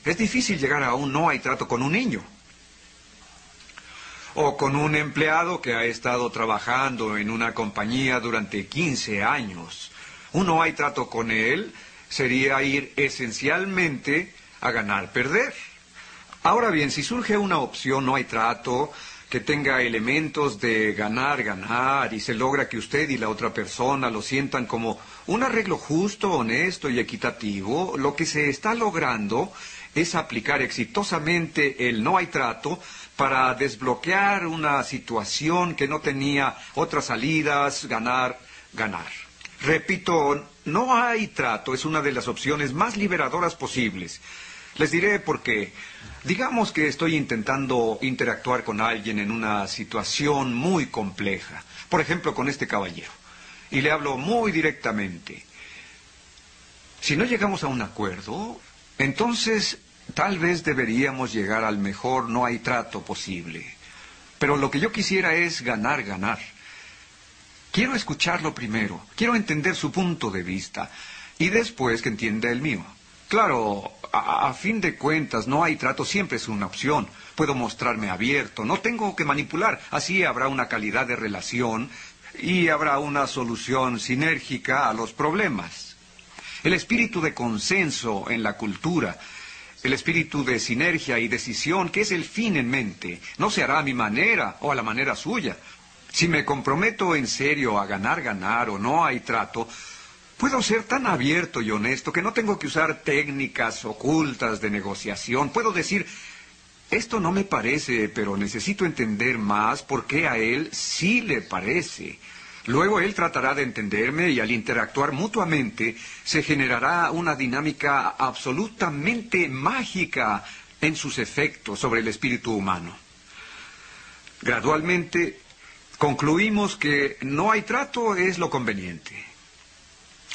Speaker 2: Es difícil llegar a un no hay trato con un niño o con un empleado que ha estado trabajando en una compañía durante 15 años. Un no hay trato con él sería ir esencialmente a ganar-perder. Ahora bien, si surge una opción no hay trato que tenga elementos de ganar, ganar y se logra que usted y la otra persona lo sientan como un arreglo justo, honesto y equitativo, lo que se está logrando es aplicar exitosamente el no hay trato para desbloquear una situación que no tenía otras salidas, ganar, ganar. Repito, no hay trato es una de las opciones más liberadoras posibles. Les diré por qué. Digamos que estoy intentando interactuar con alguien en una situación muy compleja, por ejemplo con este caballero, y le hablo muy directamente. Si no llegamos a un acuerdo, entonces tal vez deberíamos llegar al mejor no hay trato posible. Pero lo que yo quisiera es ganar, ganar. Quiero escucharlo primero, quiero entender su punto de vista y después que entienda el mío. Claro, a, fin de cuentas, no hay trato siempre es una opción. Puedo mostrarme abierto, no tengo que manipular. Así habrá una calidad de relación y habrá una solución sinérgica a los problemas. El espíritu de consenso en la cultura, el espíritu de sinergia y decisión, que es el fin en mente, no se hará a mi manera o a la manera suya. Si me comprometo en serio a ganar, ganar o no hay trato, puedo ser tan abierto y honesto que no tengo que usar técnicas ocultas de negociación. Puedo decir, esto no me parece, pero necesito entender más por qué a él sí le parece. Luego él tratará de entenderme y al interactuar mutuamente se generará una dinámica absolutamente mágica en sus efectos sobre el espíritu humano. Gradualmente concluimos que no hay trato es lo conveniente.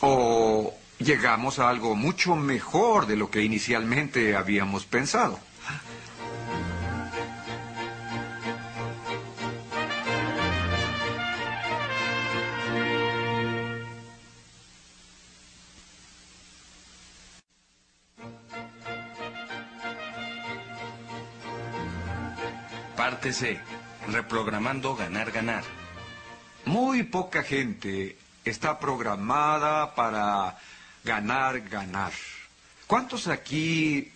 Speaker 2: O llegamos a algo mucho mejor de lo que inicialmente habíamos pensado.
Speaker 1: Reprogramando ganar, ganar.
Speaker 2: Muy poca gente está programada para ganar, ganar. ¿Cuántos aquí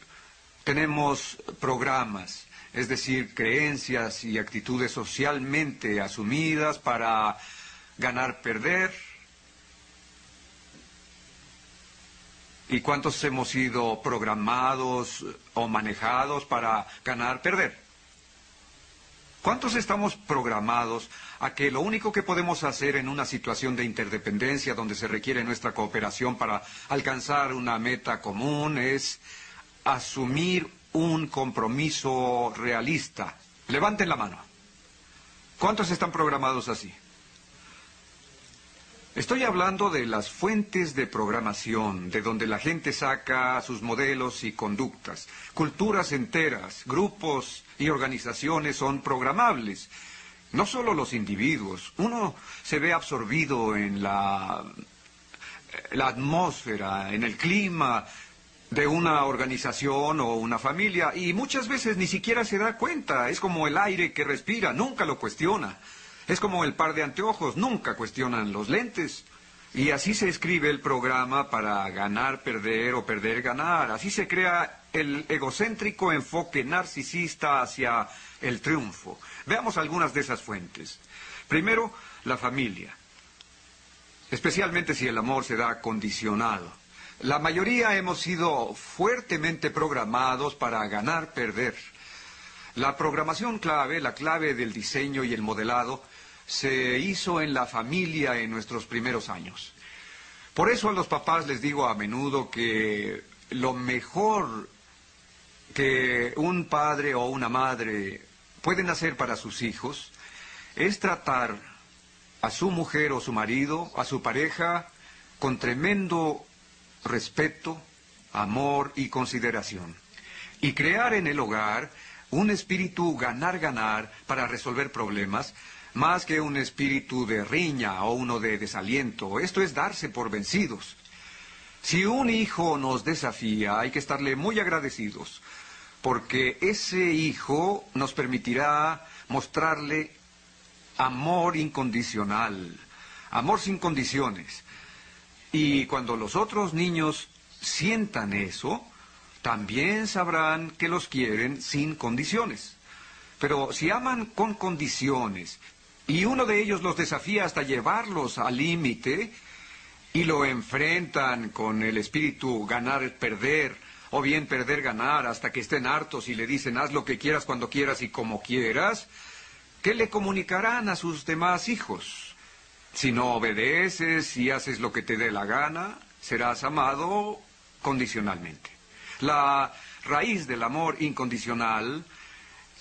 Speaker 2: tenemos programas, es decir, creencias y actitudes socialmente asumidas para ganar, perder? ¿Y cuántos hemos sido programados o manejados para ganar, perder? ¿Cuántos estamos programados a que lo único que podemos hacer en una situación de interdependencia donde se requiere nuestra cooperación para alcanzar una meta común es asumir un compromiso realista? Levanten la mano. ¿Cuántos están programados así? Estoy hablando de las fuentes de programación, de donde la gente saca sus modelos y conductas. Culturas enteras, grupos y organizaciones son programables. No solo los individuos. Uno se ve absorbido en la, la atmósfera, en el clima de una organización o una familia y muchas veces ni siquiera se da cuenta. Es como el aire que respira, nunca lo cuestiona. Es como el par de anteojos, nunca cuestionan los lentes. Y así se escribe el programa para ganar, perder o perder, ganar. Así se crea el egocéntrico enfoque narcisista hacia el triunfo. Veamos algunas de esas fuentes. Primero, la familia. Especialmente si el amor se da condicionado. La mayoría hemos sido fuertemente programados para ganar, perder. La programación clave, la clave del diseño y el modelado, se hizo en la familia en nuestros primeros años. Por eso a los papás les digo a menudo que lo mejor que un padre o una madre pueden hacer para sus hijos es tratar a su mujer o su marido, a su pareja, con tremendo respeto, amor y consideración. Y crear en el hogar un espíritu ganar-ganar para resolver problemas más que un espíritu de riña o uno de desaliento. Esto es darse por vencidos. Si un hijo nos desafía, hay que estarle muy agradecidos, porque ese hijo nos permitirá mostrarle amor incondicional, amor sin condiciones. Y cuando los otros niños sientan eso, también sabrán que los quieren sin condiciones. Pero si aman con condiciones y uno de ellos los desafía hasta llevarlos al límite y lo enfrentan con el espíritu ganar-perder, o bien perder-ganar hasta que estén hartos y le dicen haz lo que quieras cuando quieras y como quieras, ¿qué le comunicarán a sus demás hijos? Si no obedeces y haces lo que te dé la gana, serás amado condicionalmente. La raíz del amor incondicional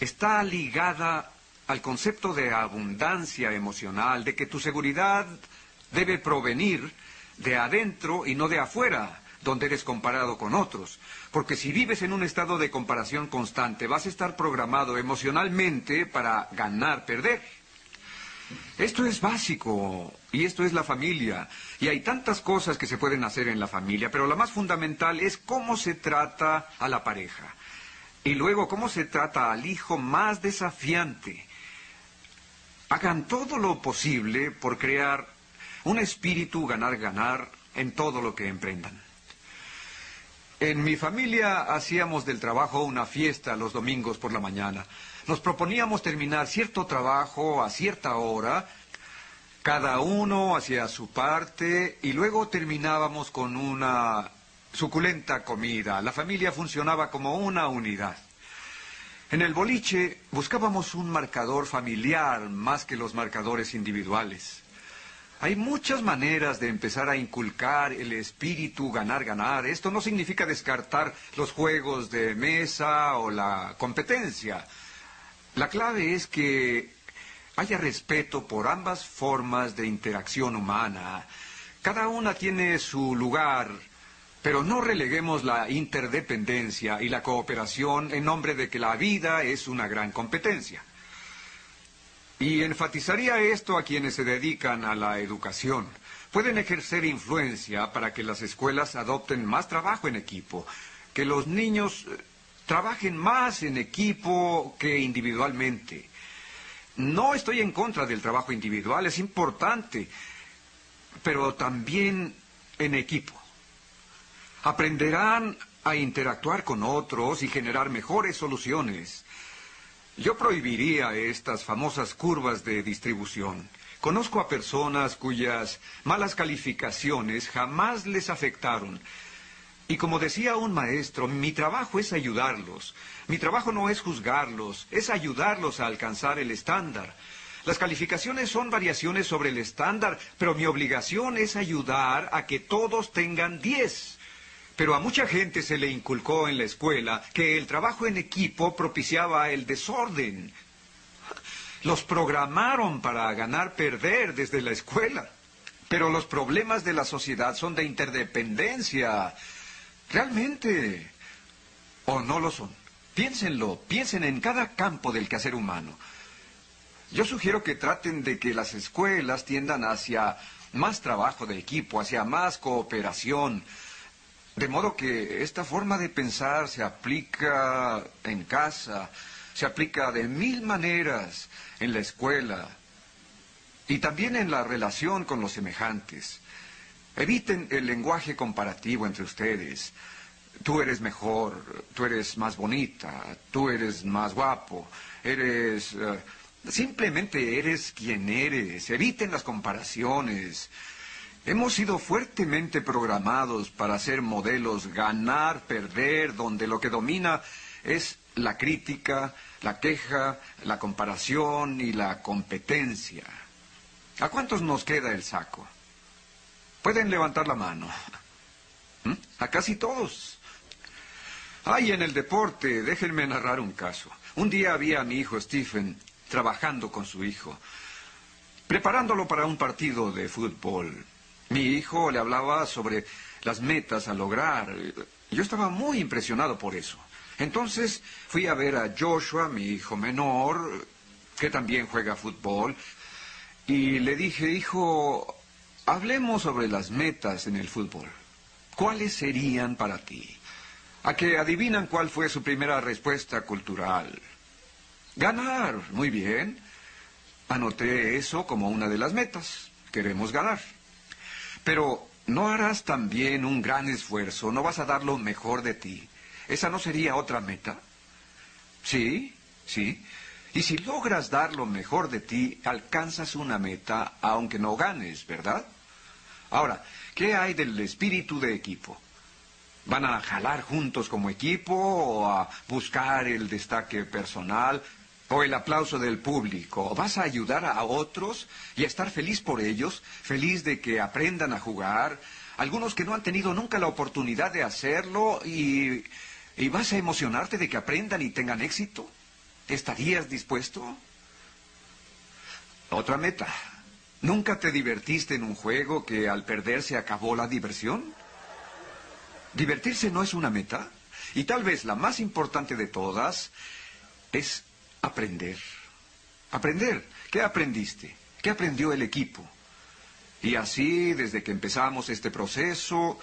Speaker 2: está ligada al concepto de abundancia emocional, de que tu seguridad debe provenir de adentro y no de afuera, donde eres comparado con otros. Porque si vives en un estado de comparación constante, vas a estar programado emocionalmente para ganar, perder. Esto es básico y esto es la familia. Y hay tantas cosas que se pueden hacer en la familia, pero la más fundamental es cómo se trata a la pareja. Y luego cómo se trata al hijo más desafiante hagan todo lo posible por crear un espíritu ganar-ganar en todo lo que emprendan. En mi familia hacíamos del trabajo una fiesta los domingos por la mañana. Nos proponíamos terminar cierto trabajo a cierta hora, cada uno hacía su parte y luego terminábamos con una suculenta comida. La familia funcionaba como una unidad. En el boliche buscábamos un marcador familiar más que los marcadores individuales. Hay muchas maneras de empezar a inculcar el espíritu ganar-ganar. Esto no significa descartar los juegos de mesa o la competencia. La clave es que haya respeto por ambas formas de interacción humana. Cada una tiene su lugar pero no releguemos la interdependencia y la cooperación en nombre de que la vida es una gran competencia. Y enfatizaría esto a quienes se dedican a la educación. Pueden ejercer influencia para que las escuelas adopten más trabajo en equipo, que los niños eh, trabajen más en equipo que individualmente. No estoy en contra del trabajo individual, es importante, pero también en equipo. Aprenderán a interactuar con otros y generar mejores soluciones. Yo prohibiría estas famosas curvas de distribución. Conozco a personas cuyas malas calificaciones jamás les afectaron Y como decía un maestro, mi trabajo es ayudarlos. Mi trabajo no es juzgarlos, es ayudarlos a alcanzar el estándar. Las calificaciones son variaciones sobre el estándar, pero mi obligación es ayudar a que todos tengan 10. Pero a mucha gente se le inculcó en la escuela que el trabajo en equipo propiciaba el desorden. Los programaron para ganar-perder desde la escuela. Pero los problemas de la sociedad son de interdependencia. Realmente. ¿O no lo son? Piénsenlo, piensen en cada campo del quehacer humano. Yo sugiero que traten de que las escuelas tiendan hacia más trabajo de equipo, hacia más cooperación. De modo que esta forma de pensar se aplica en casa, se aplica de mil maneras en la escuela y también en la relación con los semejantes. Eviten el lenguaje comparativo entre ustedes. Tú eres mejor, tú eres más bonita, tú eres más guapo, eres... eh, simplemente eres quien eres. Eviten las comparaciones. Hemos sido fuertemente programados para ser modelos ganar, perder, donde lo que domina es la crítica, la queja, la comparación y la competencia. ¿A cuántos nos queda el saco? Pueden levantar la mano. ¿Mm? A casi todos. Ay, en el deporte, déjenme narrar un caso. Un día había a mi hijo Stephen trabajando con su hijo, preparándolo para un partido de fútbol. Mi hijo le hablaba sobre las metas a lograr. Yo estaba muy impresionado por eso. Entonces fui a ver a Joshua, mi hijo menor, que también juega fútbol, y le dije, hijo, hablemos sobre las metas en el fútbol. ¿Cuáles serían para ti? A que adivinan cuál fue su primera respuesta cultural. Ganar, muy bien. Anoté eso como una de las metas. Queremos ganar. Pero ¿no harás también un gran esfuerzo? ¿No vas a dar lo mejor de ti? ¿Esa no sería otra meta? Sí, sí. Y si logras dar lo mejor de ti, alcanzas una meta aunque no ganes, ¿verdad? Ahora, ¿qué hay del espíritu de equipo? ¿Van a jalar juntos como equipo o a buscar el destaque personal o el aplauso del público? ¿Vas a ayudar a otros y a estar feliz por ellos, feliz de que aprendan a jugar? Algunos que no han tenido nunca la oportunidad de hacerlo y, y vas a emocionarte de que aprendan y tengan éxito. ¿Estarías dispuesto? Otra meta. ¿Nunca te divertiste en un juego que al perder se acabó la diversión? Divertirse no es una meta. Y tal vez la más importante de todas es aprender. Aprender. ¿Qué aprendiste? ¿Qué aprendió el equipo? Y así, desde que empezamos este proceso,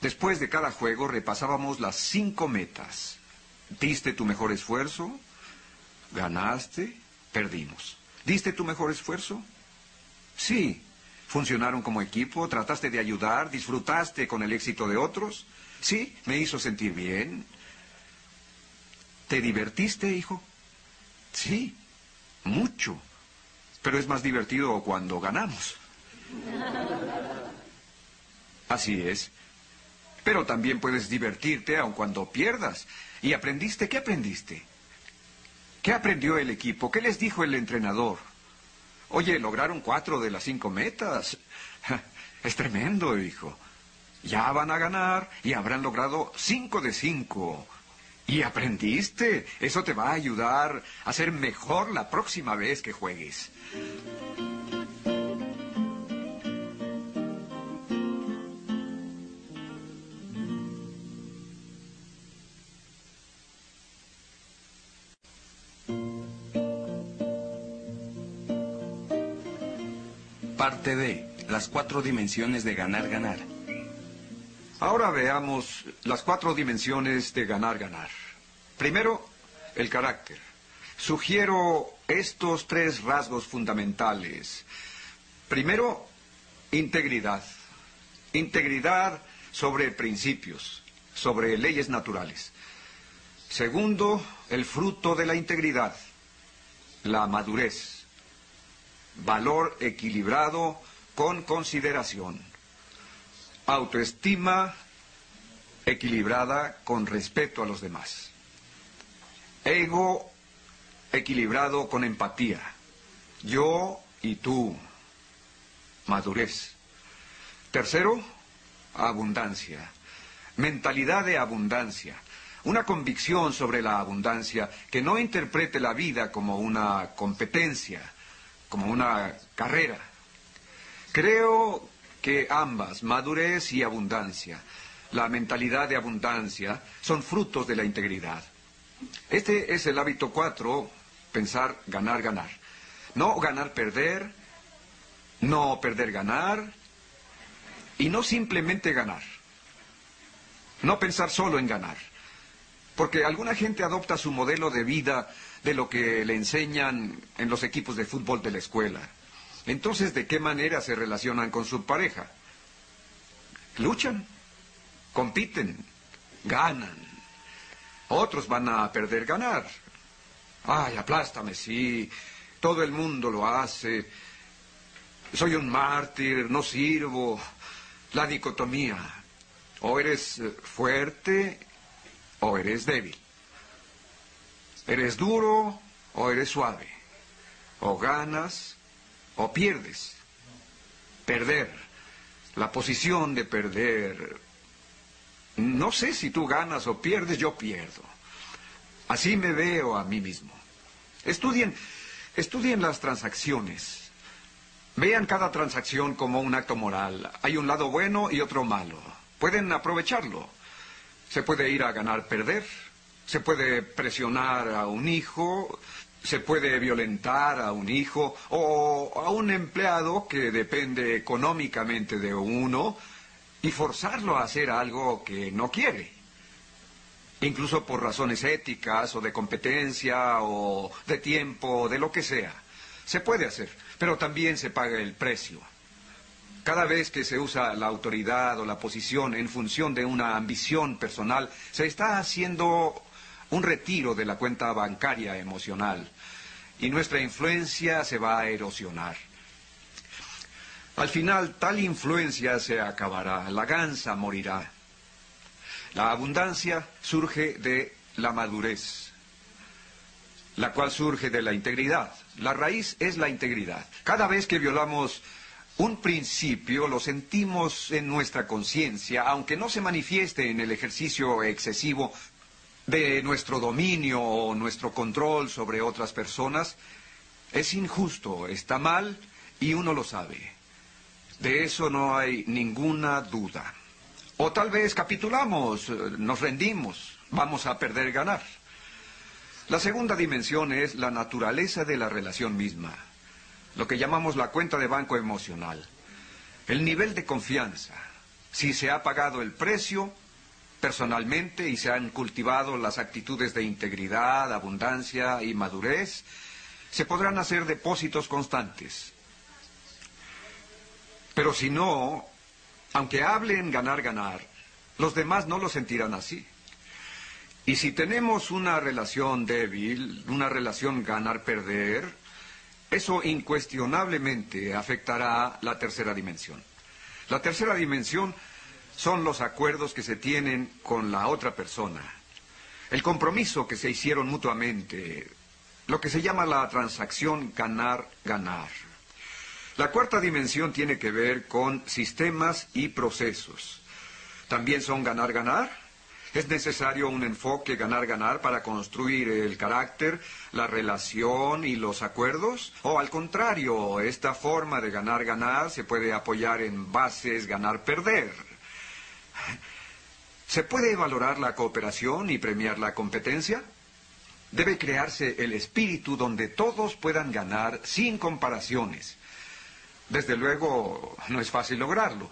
Speaker 2: después de cada juego repasábamos las cinco metas. ¿Diste tu mejor esfuerzo? ¿Ganaste? Perdimos. ¿Diste tu mejor esfuerzo? Sí. ¿Funcionaron como equipo? ¿Trataste de ayudar? ¿Disfrutaste con el éxito de otros? Sí, me hizo sentir bien. ¿Te divertiste, hijo? Sí, mucho. Pero es más divertido cuando ganamos. Así es. Pero también puedes divertirte aun cuando pierdas. ¿Y aprendiste? ¿Qué aprendiste? ¿Qué aprendió el equipo? ¿Qué les dijo el entrenador? Oye, lograron cuatro de las cinco metas. *laughs* Es tremendo, hijo. Ya van a ganar y habrán logrado cinco de cinco. Y aprendiste. Eso te va a ayudar a ser mejor la próxima vez que juegues.
Speaker 1: Parte D. Las cuatro dimensiones de ganar, ganar.
Speaker 2: Ahora veamos las cuatro dimensiones de ganar, ganar. Primero, el carácter. Sugiero estos tres rasgos fundamentales. Primero, integridad. Integridad sobre principios, sobre leyes naturales. Segundo, el fruto de la integridad, la madurez. Valor equilibrado con consideración autoestima equilibrada con respeto a los demás. Ego equilibrado con empatía. Yo y tú. Madurez. Tercero, abundancia. Mentalidad de abundancia. Una convicción sobre la abundancia que no interprete la vida como una competencia, como una carrera. Creo que ambas, madurez y abundancia, la mentalidad de abundancia, son frutos de la integridad. Este es el hábito cuatro, pensar ganar, ganar. No ganar, perder, no perder, ganar, y no simplemente ganar. No pensar solo en ganar. Porque alguna gente adopta su modelo de vida de lo que le enseñan en los equipos de fútbol de la escuela. Entonces, ¿de qué manera se relacionan con su pareja? Luchan, compiten, ganan. Otros van a perder ganar. Ay, aplástame, sí. Todo el mundo lo hace. Soy un mártir, no sirvo. La dicotomía. O eres eh, fuerte o eres débil. Eres duro o eres suave. O ganas o pierdes. Perder. La posición de perder. No sé si tú ganas o pierdes, yo pierdo. Así me veo a mí mismo. Estudien, estudien las transacciones. Vean cada transacción como un acto moral. Hay un lado bueno y otro malo. Pueden aprovecharlo. Se puede ir a ganar, perder. Se puede presionar a un hijo, se puede violentar a un hijo o a un empleado que depende económicamente de uno y forzarlo a hacer algo que no quiere. Incluso por razones éticas o de competencia o de tiempo, de lo que sea. Se puede hacer, pero también se paga el precio. Cada vez que se usa la autoridad o la posición en función de una ambición personal, se está haciendo un retiro de la cuenta bancaria emocional y nuestra influencia se va a erosionar. Al final, tal influencia se acabará, la gansa morirá. La abundancia surge de la madurez, la cual surge de la integridad. La raíz es la integridad. Cada vez que violamos un principio lo sentimos en nuestra conciencia, aunque no se manifieste en el ejercicio excesivo de nuestro dominio o nuestro control sobre otras personas, es injusto, está mal y uno lo sabe. De eso no hay ninguna duda. O tal vez capitulamos, nos rendimos, vamos a perder ganar. La segunda dimensión es la naturaleza de la relación misma, lo que llamamos la cuenta de banco emocional, el nivel de confianza, si se ha pagado el precio personalmente y se han cultivado las actitudes de integridad, abundancia y madurez, se podrán hacer depósitos constantes. Pero si no, aunque hablen ganar, ganar, los demás no lo sentirán así. Y si tenemos una relación débil, una relación ganar-perder, eso incuestionablemente afectará la tercera dimensión. La tercera dimensión son los acuerdos que se tienen con la otra persona, el compromiso que se hicieron mutuamente, lo que se llama la transacción ganar-ganar. La cuarta dimensión tiene que ver con sistemas y procesos. También son ganar-ganar. Es necesario un enfoque ganar-ganar para construir el carácter, la relación y los acuerdos. O al contrario, esta forma de ganar-ganar se puede apoyar en bases ganar-perder. ¿Se puede valorar la cooperación y premiar la competencia? Debe crearse el espíritu donde todos puedan ganar sin comparaciones. Desde luego, no es fácil lograrlo,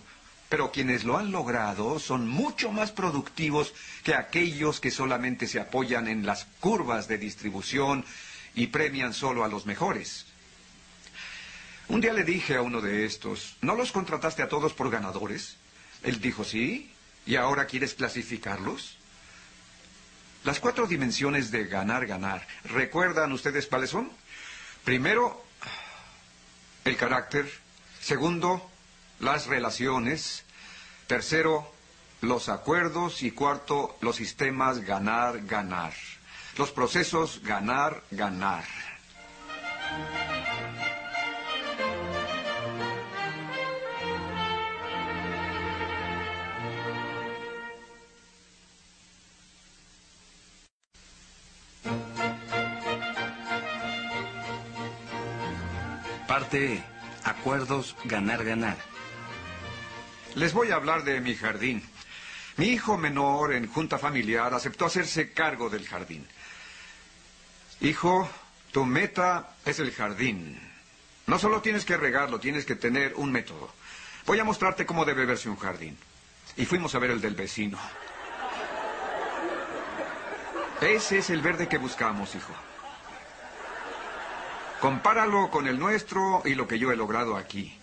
Speaker 2: pero quienes lo han logrado son mucho más productivos que aquellos que solamente se apoyan en las curvas de distribución y premian solo a los mejores. Un día le dije a uno de estos, ¿no los contrataste a todos por ganadores? Él dijo, sí, ¿Y ahora quieres clasificarlos? Las cuatro dimensiones de ganar, ganar. ¿Recuerdan ustedes cuáles son? Primero, el carácter. Segundo, las relaciones. Tercero, los acuerdos y cuarto, los sistemas ganar, ganar. Los procesos ganar, ganar.
Speaker 1: Parte Acuerdos ganar, ganar.
Speaker 2: Les voy a hablar de mi jardín. Mi hijo menor en junta familiar aceptó hacerse cargo del jardín. Hijo, tu meta es el jardín. No solo tienes que regarlo, tienes que tener un método. Voy a mostrarte cómo debe verse un jardín. Y fuimos a ver el del vecino. Ese es el verde que buscamos, hijo. Compáralo con el nuestro y lo que yo he logrado aquí.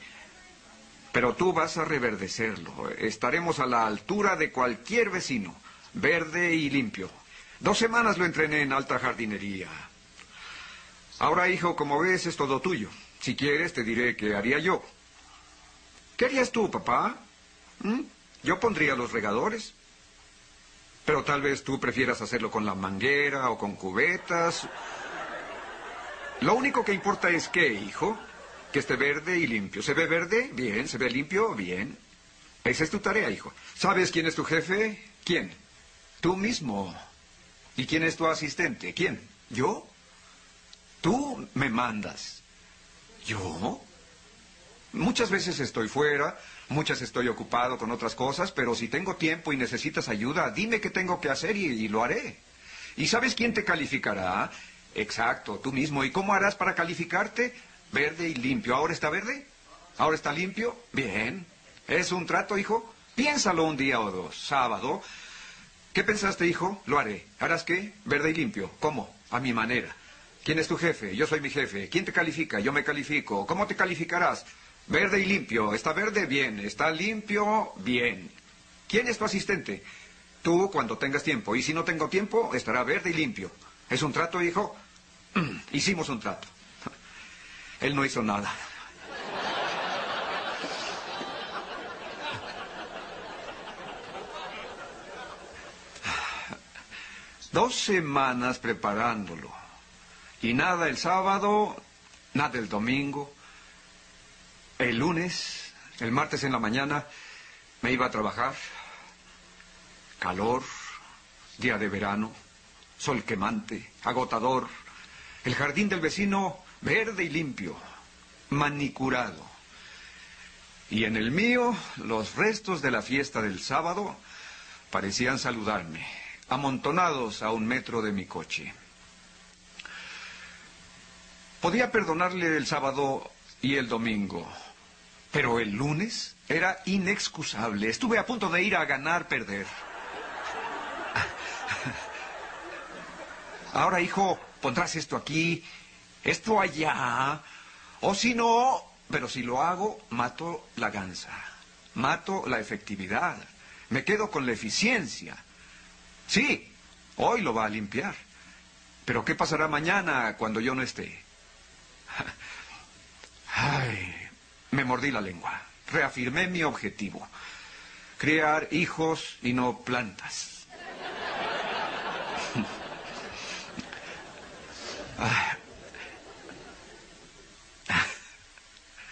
Speaker 2: Pero tú vas a reverdecerlo. Estaremos a la altura de cualquier vecino, verde y limpio. Dos semanas lo entrené en alta jardinería. Ahora, hijo, como ves, es todo tuyo. Si quieres, te diré qué haría yo. ¿Qué harías tú, papá? ¿Mm? Yo pondría los regadores. Pero tal vez tú prefieras hacerlo con la manguera o con cubetas. Lo único que importa es qué, hijo. Que esté verde y limpio. ¿Se ve verde? Bien. ¿Se ve limpio? Bien. Esa es tu tarea, hijo. ¿Sabes quién es tu jefe? ¿Quién? Tú mismo. ¿Y quién es tu asistente? ¿Quién? ¿Yo? Tú me mandas. ¿Yo? Muchas veces estoy fuera, muchas estoy ocupado con otras cosas, pero si tengo tiempo y necesitas ayuda, dime qué tengo que hacer y, y lo haré. ¿Y sabes quién te calificará? Exacto, tú mismo. ¿Y cómo harás para calificarte? Verde y limpio. ¿Ahora está verde? ¿Ahora está limpio? Bien. ¿Es un trato, hijo? Piénsalo un día o dos. Sábado. ¿Qué pensaste, hijo? Lo haré. ¿Harás qué? Verde y limpio. ¿Cómo? A mi manera. ¿Quién es tu jefe? Yo soy mi jefe. ¿Quién te califica? Yo me califico. ¿Cómo te calificarás? Verde y limpio. ¿Está verde? Bien. ¿Está limpio? Bien. ¿Quién es tu asistente? Tú cuando tengas tiempo. Y si no tengo tiempo, estará verde y limpio. ¿Es un trato, hijo? *clears throat* Hicimos un trato. Él no hizo nada. Dos semanas preparándolo. Y nada el sábado, nada el domingo. El lunes, el martes en la mañana, me iba a trabajar. Calor, día de verano, sol quemante, agotador. El jardín del vecino verde y limpio, manicurado. Y en el mío, los restos de la fiesta del sábado parecían saludarme, amontonados a un metro de mi coche. Podía perdonarle el sábado y el domingo, pero el lunes era inexcusable. Estuve a punto de ir a ganar, perder. *laughs* Ahora, hijo, pondrás esto aquí, esto allá, o si no, pero si lo hago, mato la ganza, mato la efectividad, me quedo con la eficiencia. Sí, hoy lo va a limpiar, pero ¿qué pasará mañana cuando yo no esté? Ay, me mordí la lengua, reafirmé mi objetivo, criar hijos y no plantas.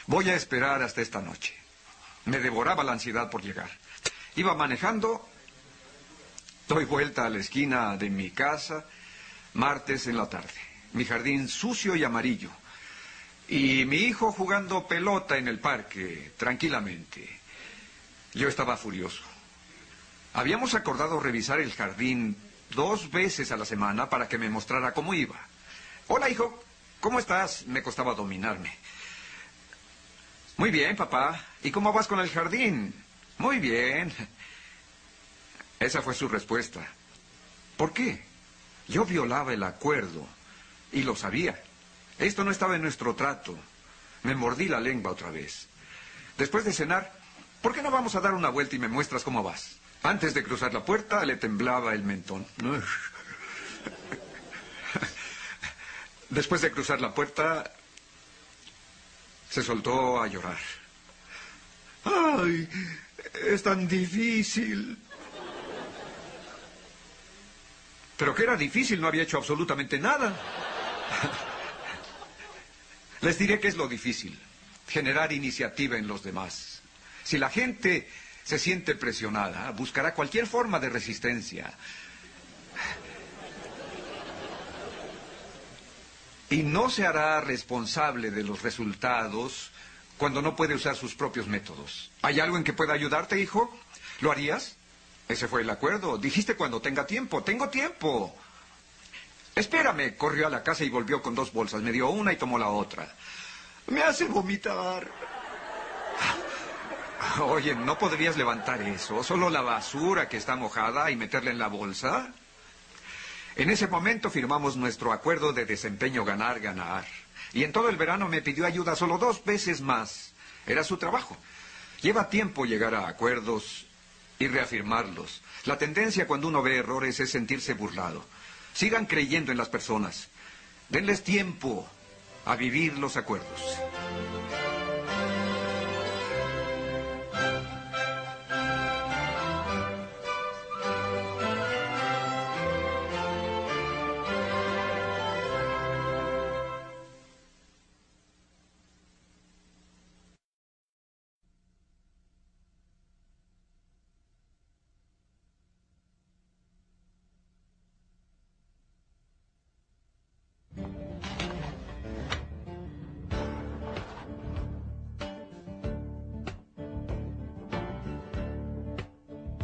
Speaker 2: Voy a esperar hasta esta noche. Me devoraba la ansiedad por llegar. Iba manejando, doy vuelta a la esquina de mi casa, martes en la tarde. Mi jardín sucio y amarillo. Y mi hijo jugando pelota en el parque, tranquilamente. Yo estaba furioso. Habíamos acordado revisar el jardín dos veces a la semana para que me mostrara cómo iba. Hola, hijo. ¿Cómo estás? Me costaba dominarme. Muy bien, papá. ¿Y cómo vas con el jardín? Muy bien. Esa fue su respuesta. ¿Por qué? Yo violaba el acuerdo y lo sabía. Esto no estaba en nuestro trato. Me mordí la lengua otra vez. Después de cenar, ¿por qué no vamos a dar una vuelta y me muestras cómo vas? Antes de cruzar la puerta le temblaba el mentón. *laughs* Después de cruzar la puerta, se soltó a llorar. ¡Ay! Es tan difícil. Pero que era difícil, no había hecho absolutamente nada. Les diré qué es lo difícil, generar iniciativa en los demás. Si la gente se siente presionada, buscará cualquier forma de resistencia. Y no se hará responsable de los resultados cuando no puede usar sus propios métodos. ¿Hay algo en que pueda ayudarte, hijo? ¿Lo harías? Ese fue el acuerdo. Dijiste cuando tenga tiempo. Tengo tiempo. Espérame. Corrió a la casa y volvió con dos bolsas. Me dio una y tomó la otra. Me hace vomitar. Oye, ¿no podrías levantar eso? Solo la basura que está mojada y meterla en la bolsa. En ese momento firmamos nuestro acuerdo de desempeño ganar-ganar. Y en todo el verano me pidió ayuda solo dos veces más. Era su trabajo. Lleva tiempo llegar a acuerdos y reafirmarlos. La tendencia cuando uno ve errores es sentirse burlado. Sigan creyendo en las personas. Denles tiempo a vivir los acuerdos.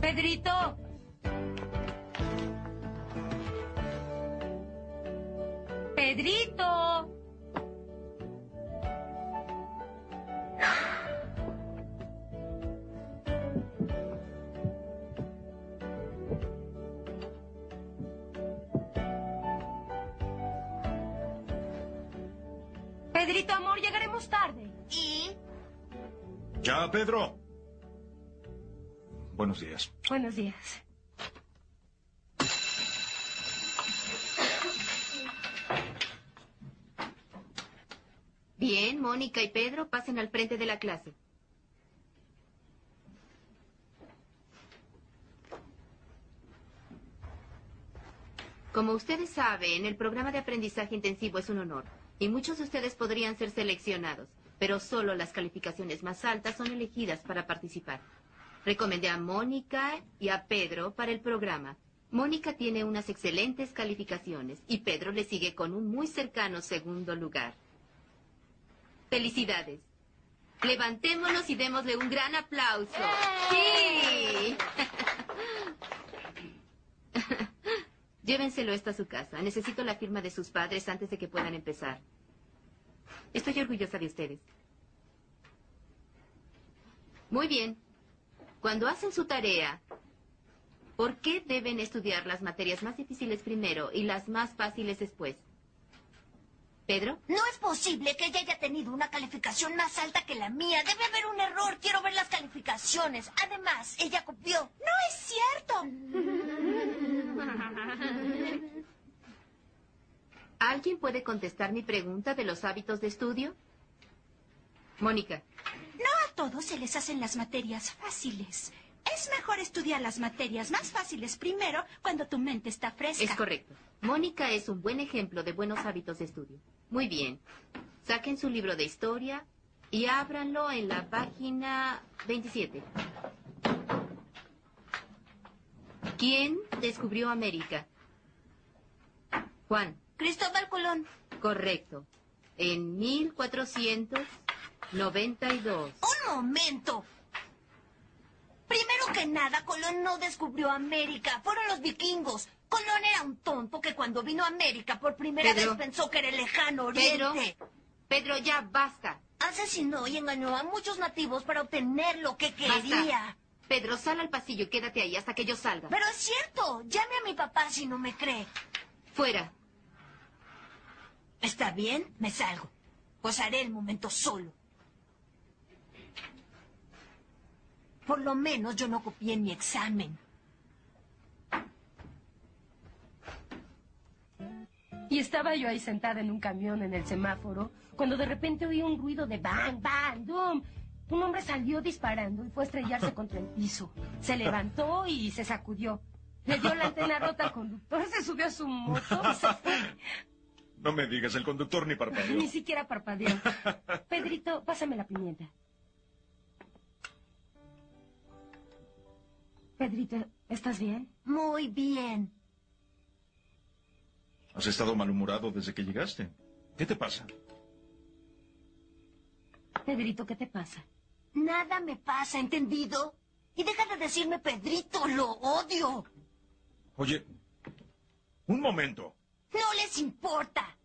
Speaker 4: Pedrito. Pedrito. Pedrito, amor, llegaremos tarde.
Speaker 5: ¿Y?
Speaker 6: Ya, Pedro. Buenos días.
Speaker 4: Buenos días.
Speaker 5: Bien, Mónica y Pedro, pasen al frente de la clase. Como ustedes saben, el programa de aprendizaje intensivo es un honor y muchos de ustedes podrían ser seleccionados, pero solo las calificaciones más altas son elegidas para participar. Recomendé a Mónica y a Pedro para el programa. Mónica tiene unas excelentes calificaciones y Pedro le sigue con un muy cercano segundo lugar. Felicidades. Levantémonos y démosle un gran aplauso. Sí. *laughs* Llévenselo esto a su casa. Necesito la firma de sus padres antes de que puedan empezar. Estoy orgullosa de ustedes. Muy bien. Cuando hacen su tarea, ¿por qué deben estudiar las materias más difíciles primero y las más fáciles después? ¿Pedro?
Speaker 7: No es posible que ella haya tenido una calificación más alta que la mía. Debe haber un error. Quiero ver las calificaciones. Además, ella copió. No es cierto. *laughs*
Speaker 5: ¿Alguien puede contestar mi pregunta de los hábitos de estudio? Mónica.
Speaker 8: Todos se les hacen las materias fáciles. Es mejor estudiar las materias más fáciles primero cuando tu mente está fresca.
Speaker 5: Es correcto. Mónica es un buen ejemplo de buenos hábitos de estudio. Muy bien. Saquen su libro de historia y ábranlo en la página 27. ¿Quién descubrió América? Juan.
Speaker 7: Cristóbal Colón.
Speaker 5: Correcto. En 1492.
Speaker 7: Un momento. Primero que nada, Colón no descubrió América. Fueron los vikingos. Colón era un tonto que cuando vino a América por primera
Speaker 5: Pedro.
Speaker 7: vez pensó que era el lejano oriente.
Speaker 5: Pedro, ya basta.
Speaker 7: Asesinó y engañó a muchos nativos para obtener lo que
Speaker 5: Basta.
Speaker 7: quería.
Speaker 5: Pedro, sal al pasillo y quédate ahí hasta que yo salga.
Speaker 7: Pero es cierto. Llame a mi papá si no me cree.
Speaker 5: Fuera.
Speaker 7: Está bien, me salgo. Gozaré el momento solo. Por lo menos yo no copié en mi examen.
Speaker 4: Y estaba yo ahí sentada en un camión en el semáforo cuando de repente oí un ruido de bang, bang, boom. Un hombre salió disparando y fue a estrellarse contra el piso. Se levantó y se sacudió. Le dio la antena rota al conductor, se subió a su moto y se fue.
Speaker 6: No me digas, el conductor ni parpadeó.
Speaker 4: Ni siquiera parpadeó. Pedrito, pásame la pimienta. Pedrito, ¿estás bien?
Speaker 7: Muy bien.
Speaker 6: ¿Has estado malhumorado desde que llegaste? ¿Qué te pasa?
Speaker 4: Pedrito, ¿qué te pasa?
Speaker 7: Nada me pasa, ¿entendido? Y deja de decirme Pedrito, lo odio.
Speaker 6: Oye, un momento.
Speaker 7: No les importa.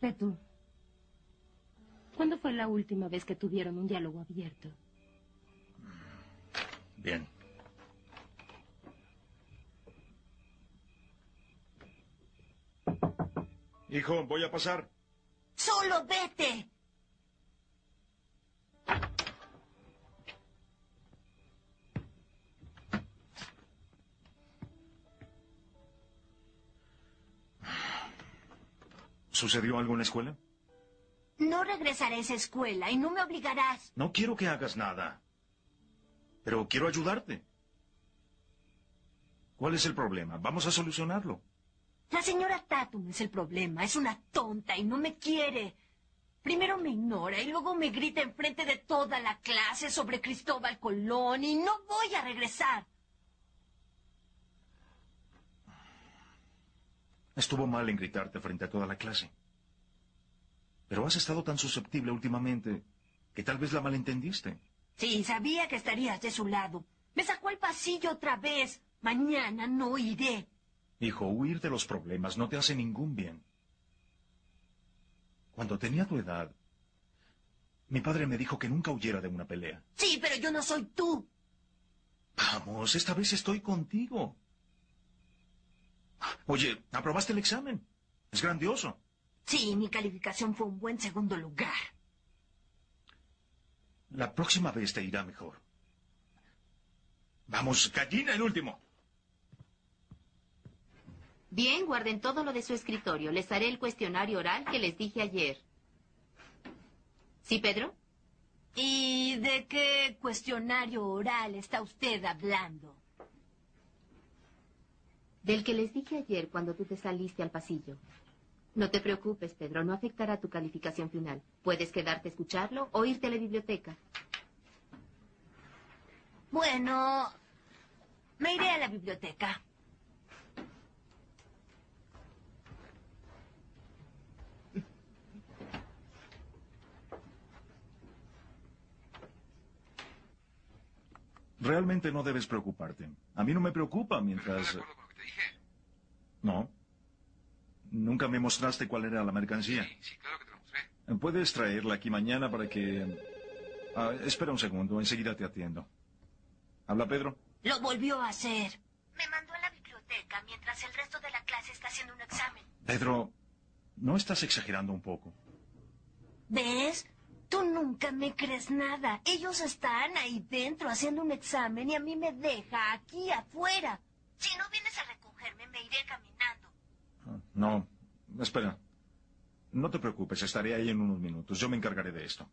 Speaker 4: Petu, ¿cuándo fue la última vez que tuvieron un diálogo abierto?
Speaker 6: Bien. Hijo, voy a pasar.
Speaker 7: Solo vete.
Speaker 6: ¿Sucedió algo en la escuela?
Speaker 7: No regresaré a esa escuela y no me obligarás.
Speaker 6: No quiero que hagas nada. Pero quiero ayudarte. ¿Cuál es el problema? Vamos a solucionarlo.
Speaker 7: La señora Tatum es el problema. Es una tonta y no me quiere. Primero me ignora y luego me grita enfrente de toda la clase sobre Cristóbal Colón y no voy a regresar.
Speaker 6: Estuvo mal en gritarte frente a toda la clase. Pero has estado tan susceptible últimamente que tal vez la malentendiste.
Speaker 7: Sí, sabía que estarías de su lado. Me sacó al pasillo otra vez. Mañana no iré.
Speaker 6: Hijo, huir de los problemas no te hace ningún bien. Cuando tenía tu edad, mi padre me dijo que nunca huyera de una pelea.
Speaker 7: Sí, pero yo no soy tú.
Speaker 6: Vamos, esta vez estoy contigo. Oye, aprobaste el examen. Es grandioso.
Speaker 7: Sí, mi calificación fue un buen segundo lugar.
Speaker 6: La próxima vez te irá mejor. Vamos, gallina el último.
Speaker 5: Bien, guarden todo lo de su escritorio. Les haré el cuestionario oral que les dije ayer. ¿Sí, Pedro?
Speaker 7: ¿Y de qué cuestionario oral está usted hablando?
Speaker 5: Del que les dije ayer cuando tú te saliste al pasillo. No te preocupes, Pedro, no afectará tu calificación final. Puedes quedarte a escucharlo o irte a la biblioteca.
Speaker 7: Bueno, me iré a la biblioteca.
Speaker 6: Realmente no debes preocuparte. A mí no me preocupa mientras... No. Nunca me mostraste cuál era la mercancía.
Speaker 2: Sí, sí, claro que te lo mostré.
Speaker 6: Puedes traerla aquí mañana para que... Ah, espera un segundo, enseguida te atiendo. ¿Habla Pedro?
Speaker 7: Lo volvió a hacer. Me mandó a la biblioteca mientras el resto de la clase está haciendo un examen.
Speaker 6: Pedro, ¿no estás exagerando un poco?
Speaker 7: ¿Ves? Tú nunca me crees nada. Ellos están ahí dentro haciendo un examen y a mí me deja aquí afuera. Si no vienes a recogerme, me iré caminando.
Speaker 6: No, espera. No te preocupes, estaré ahí en unos minutos. Yo me encargaré de esto.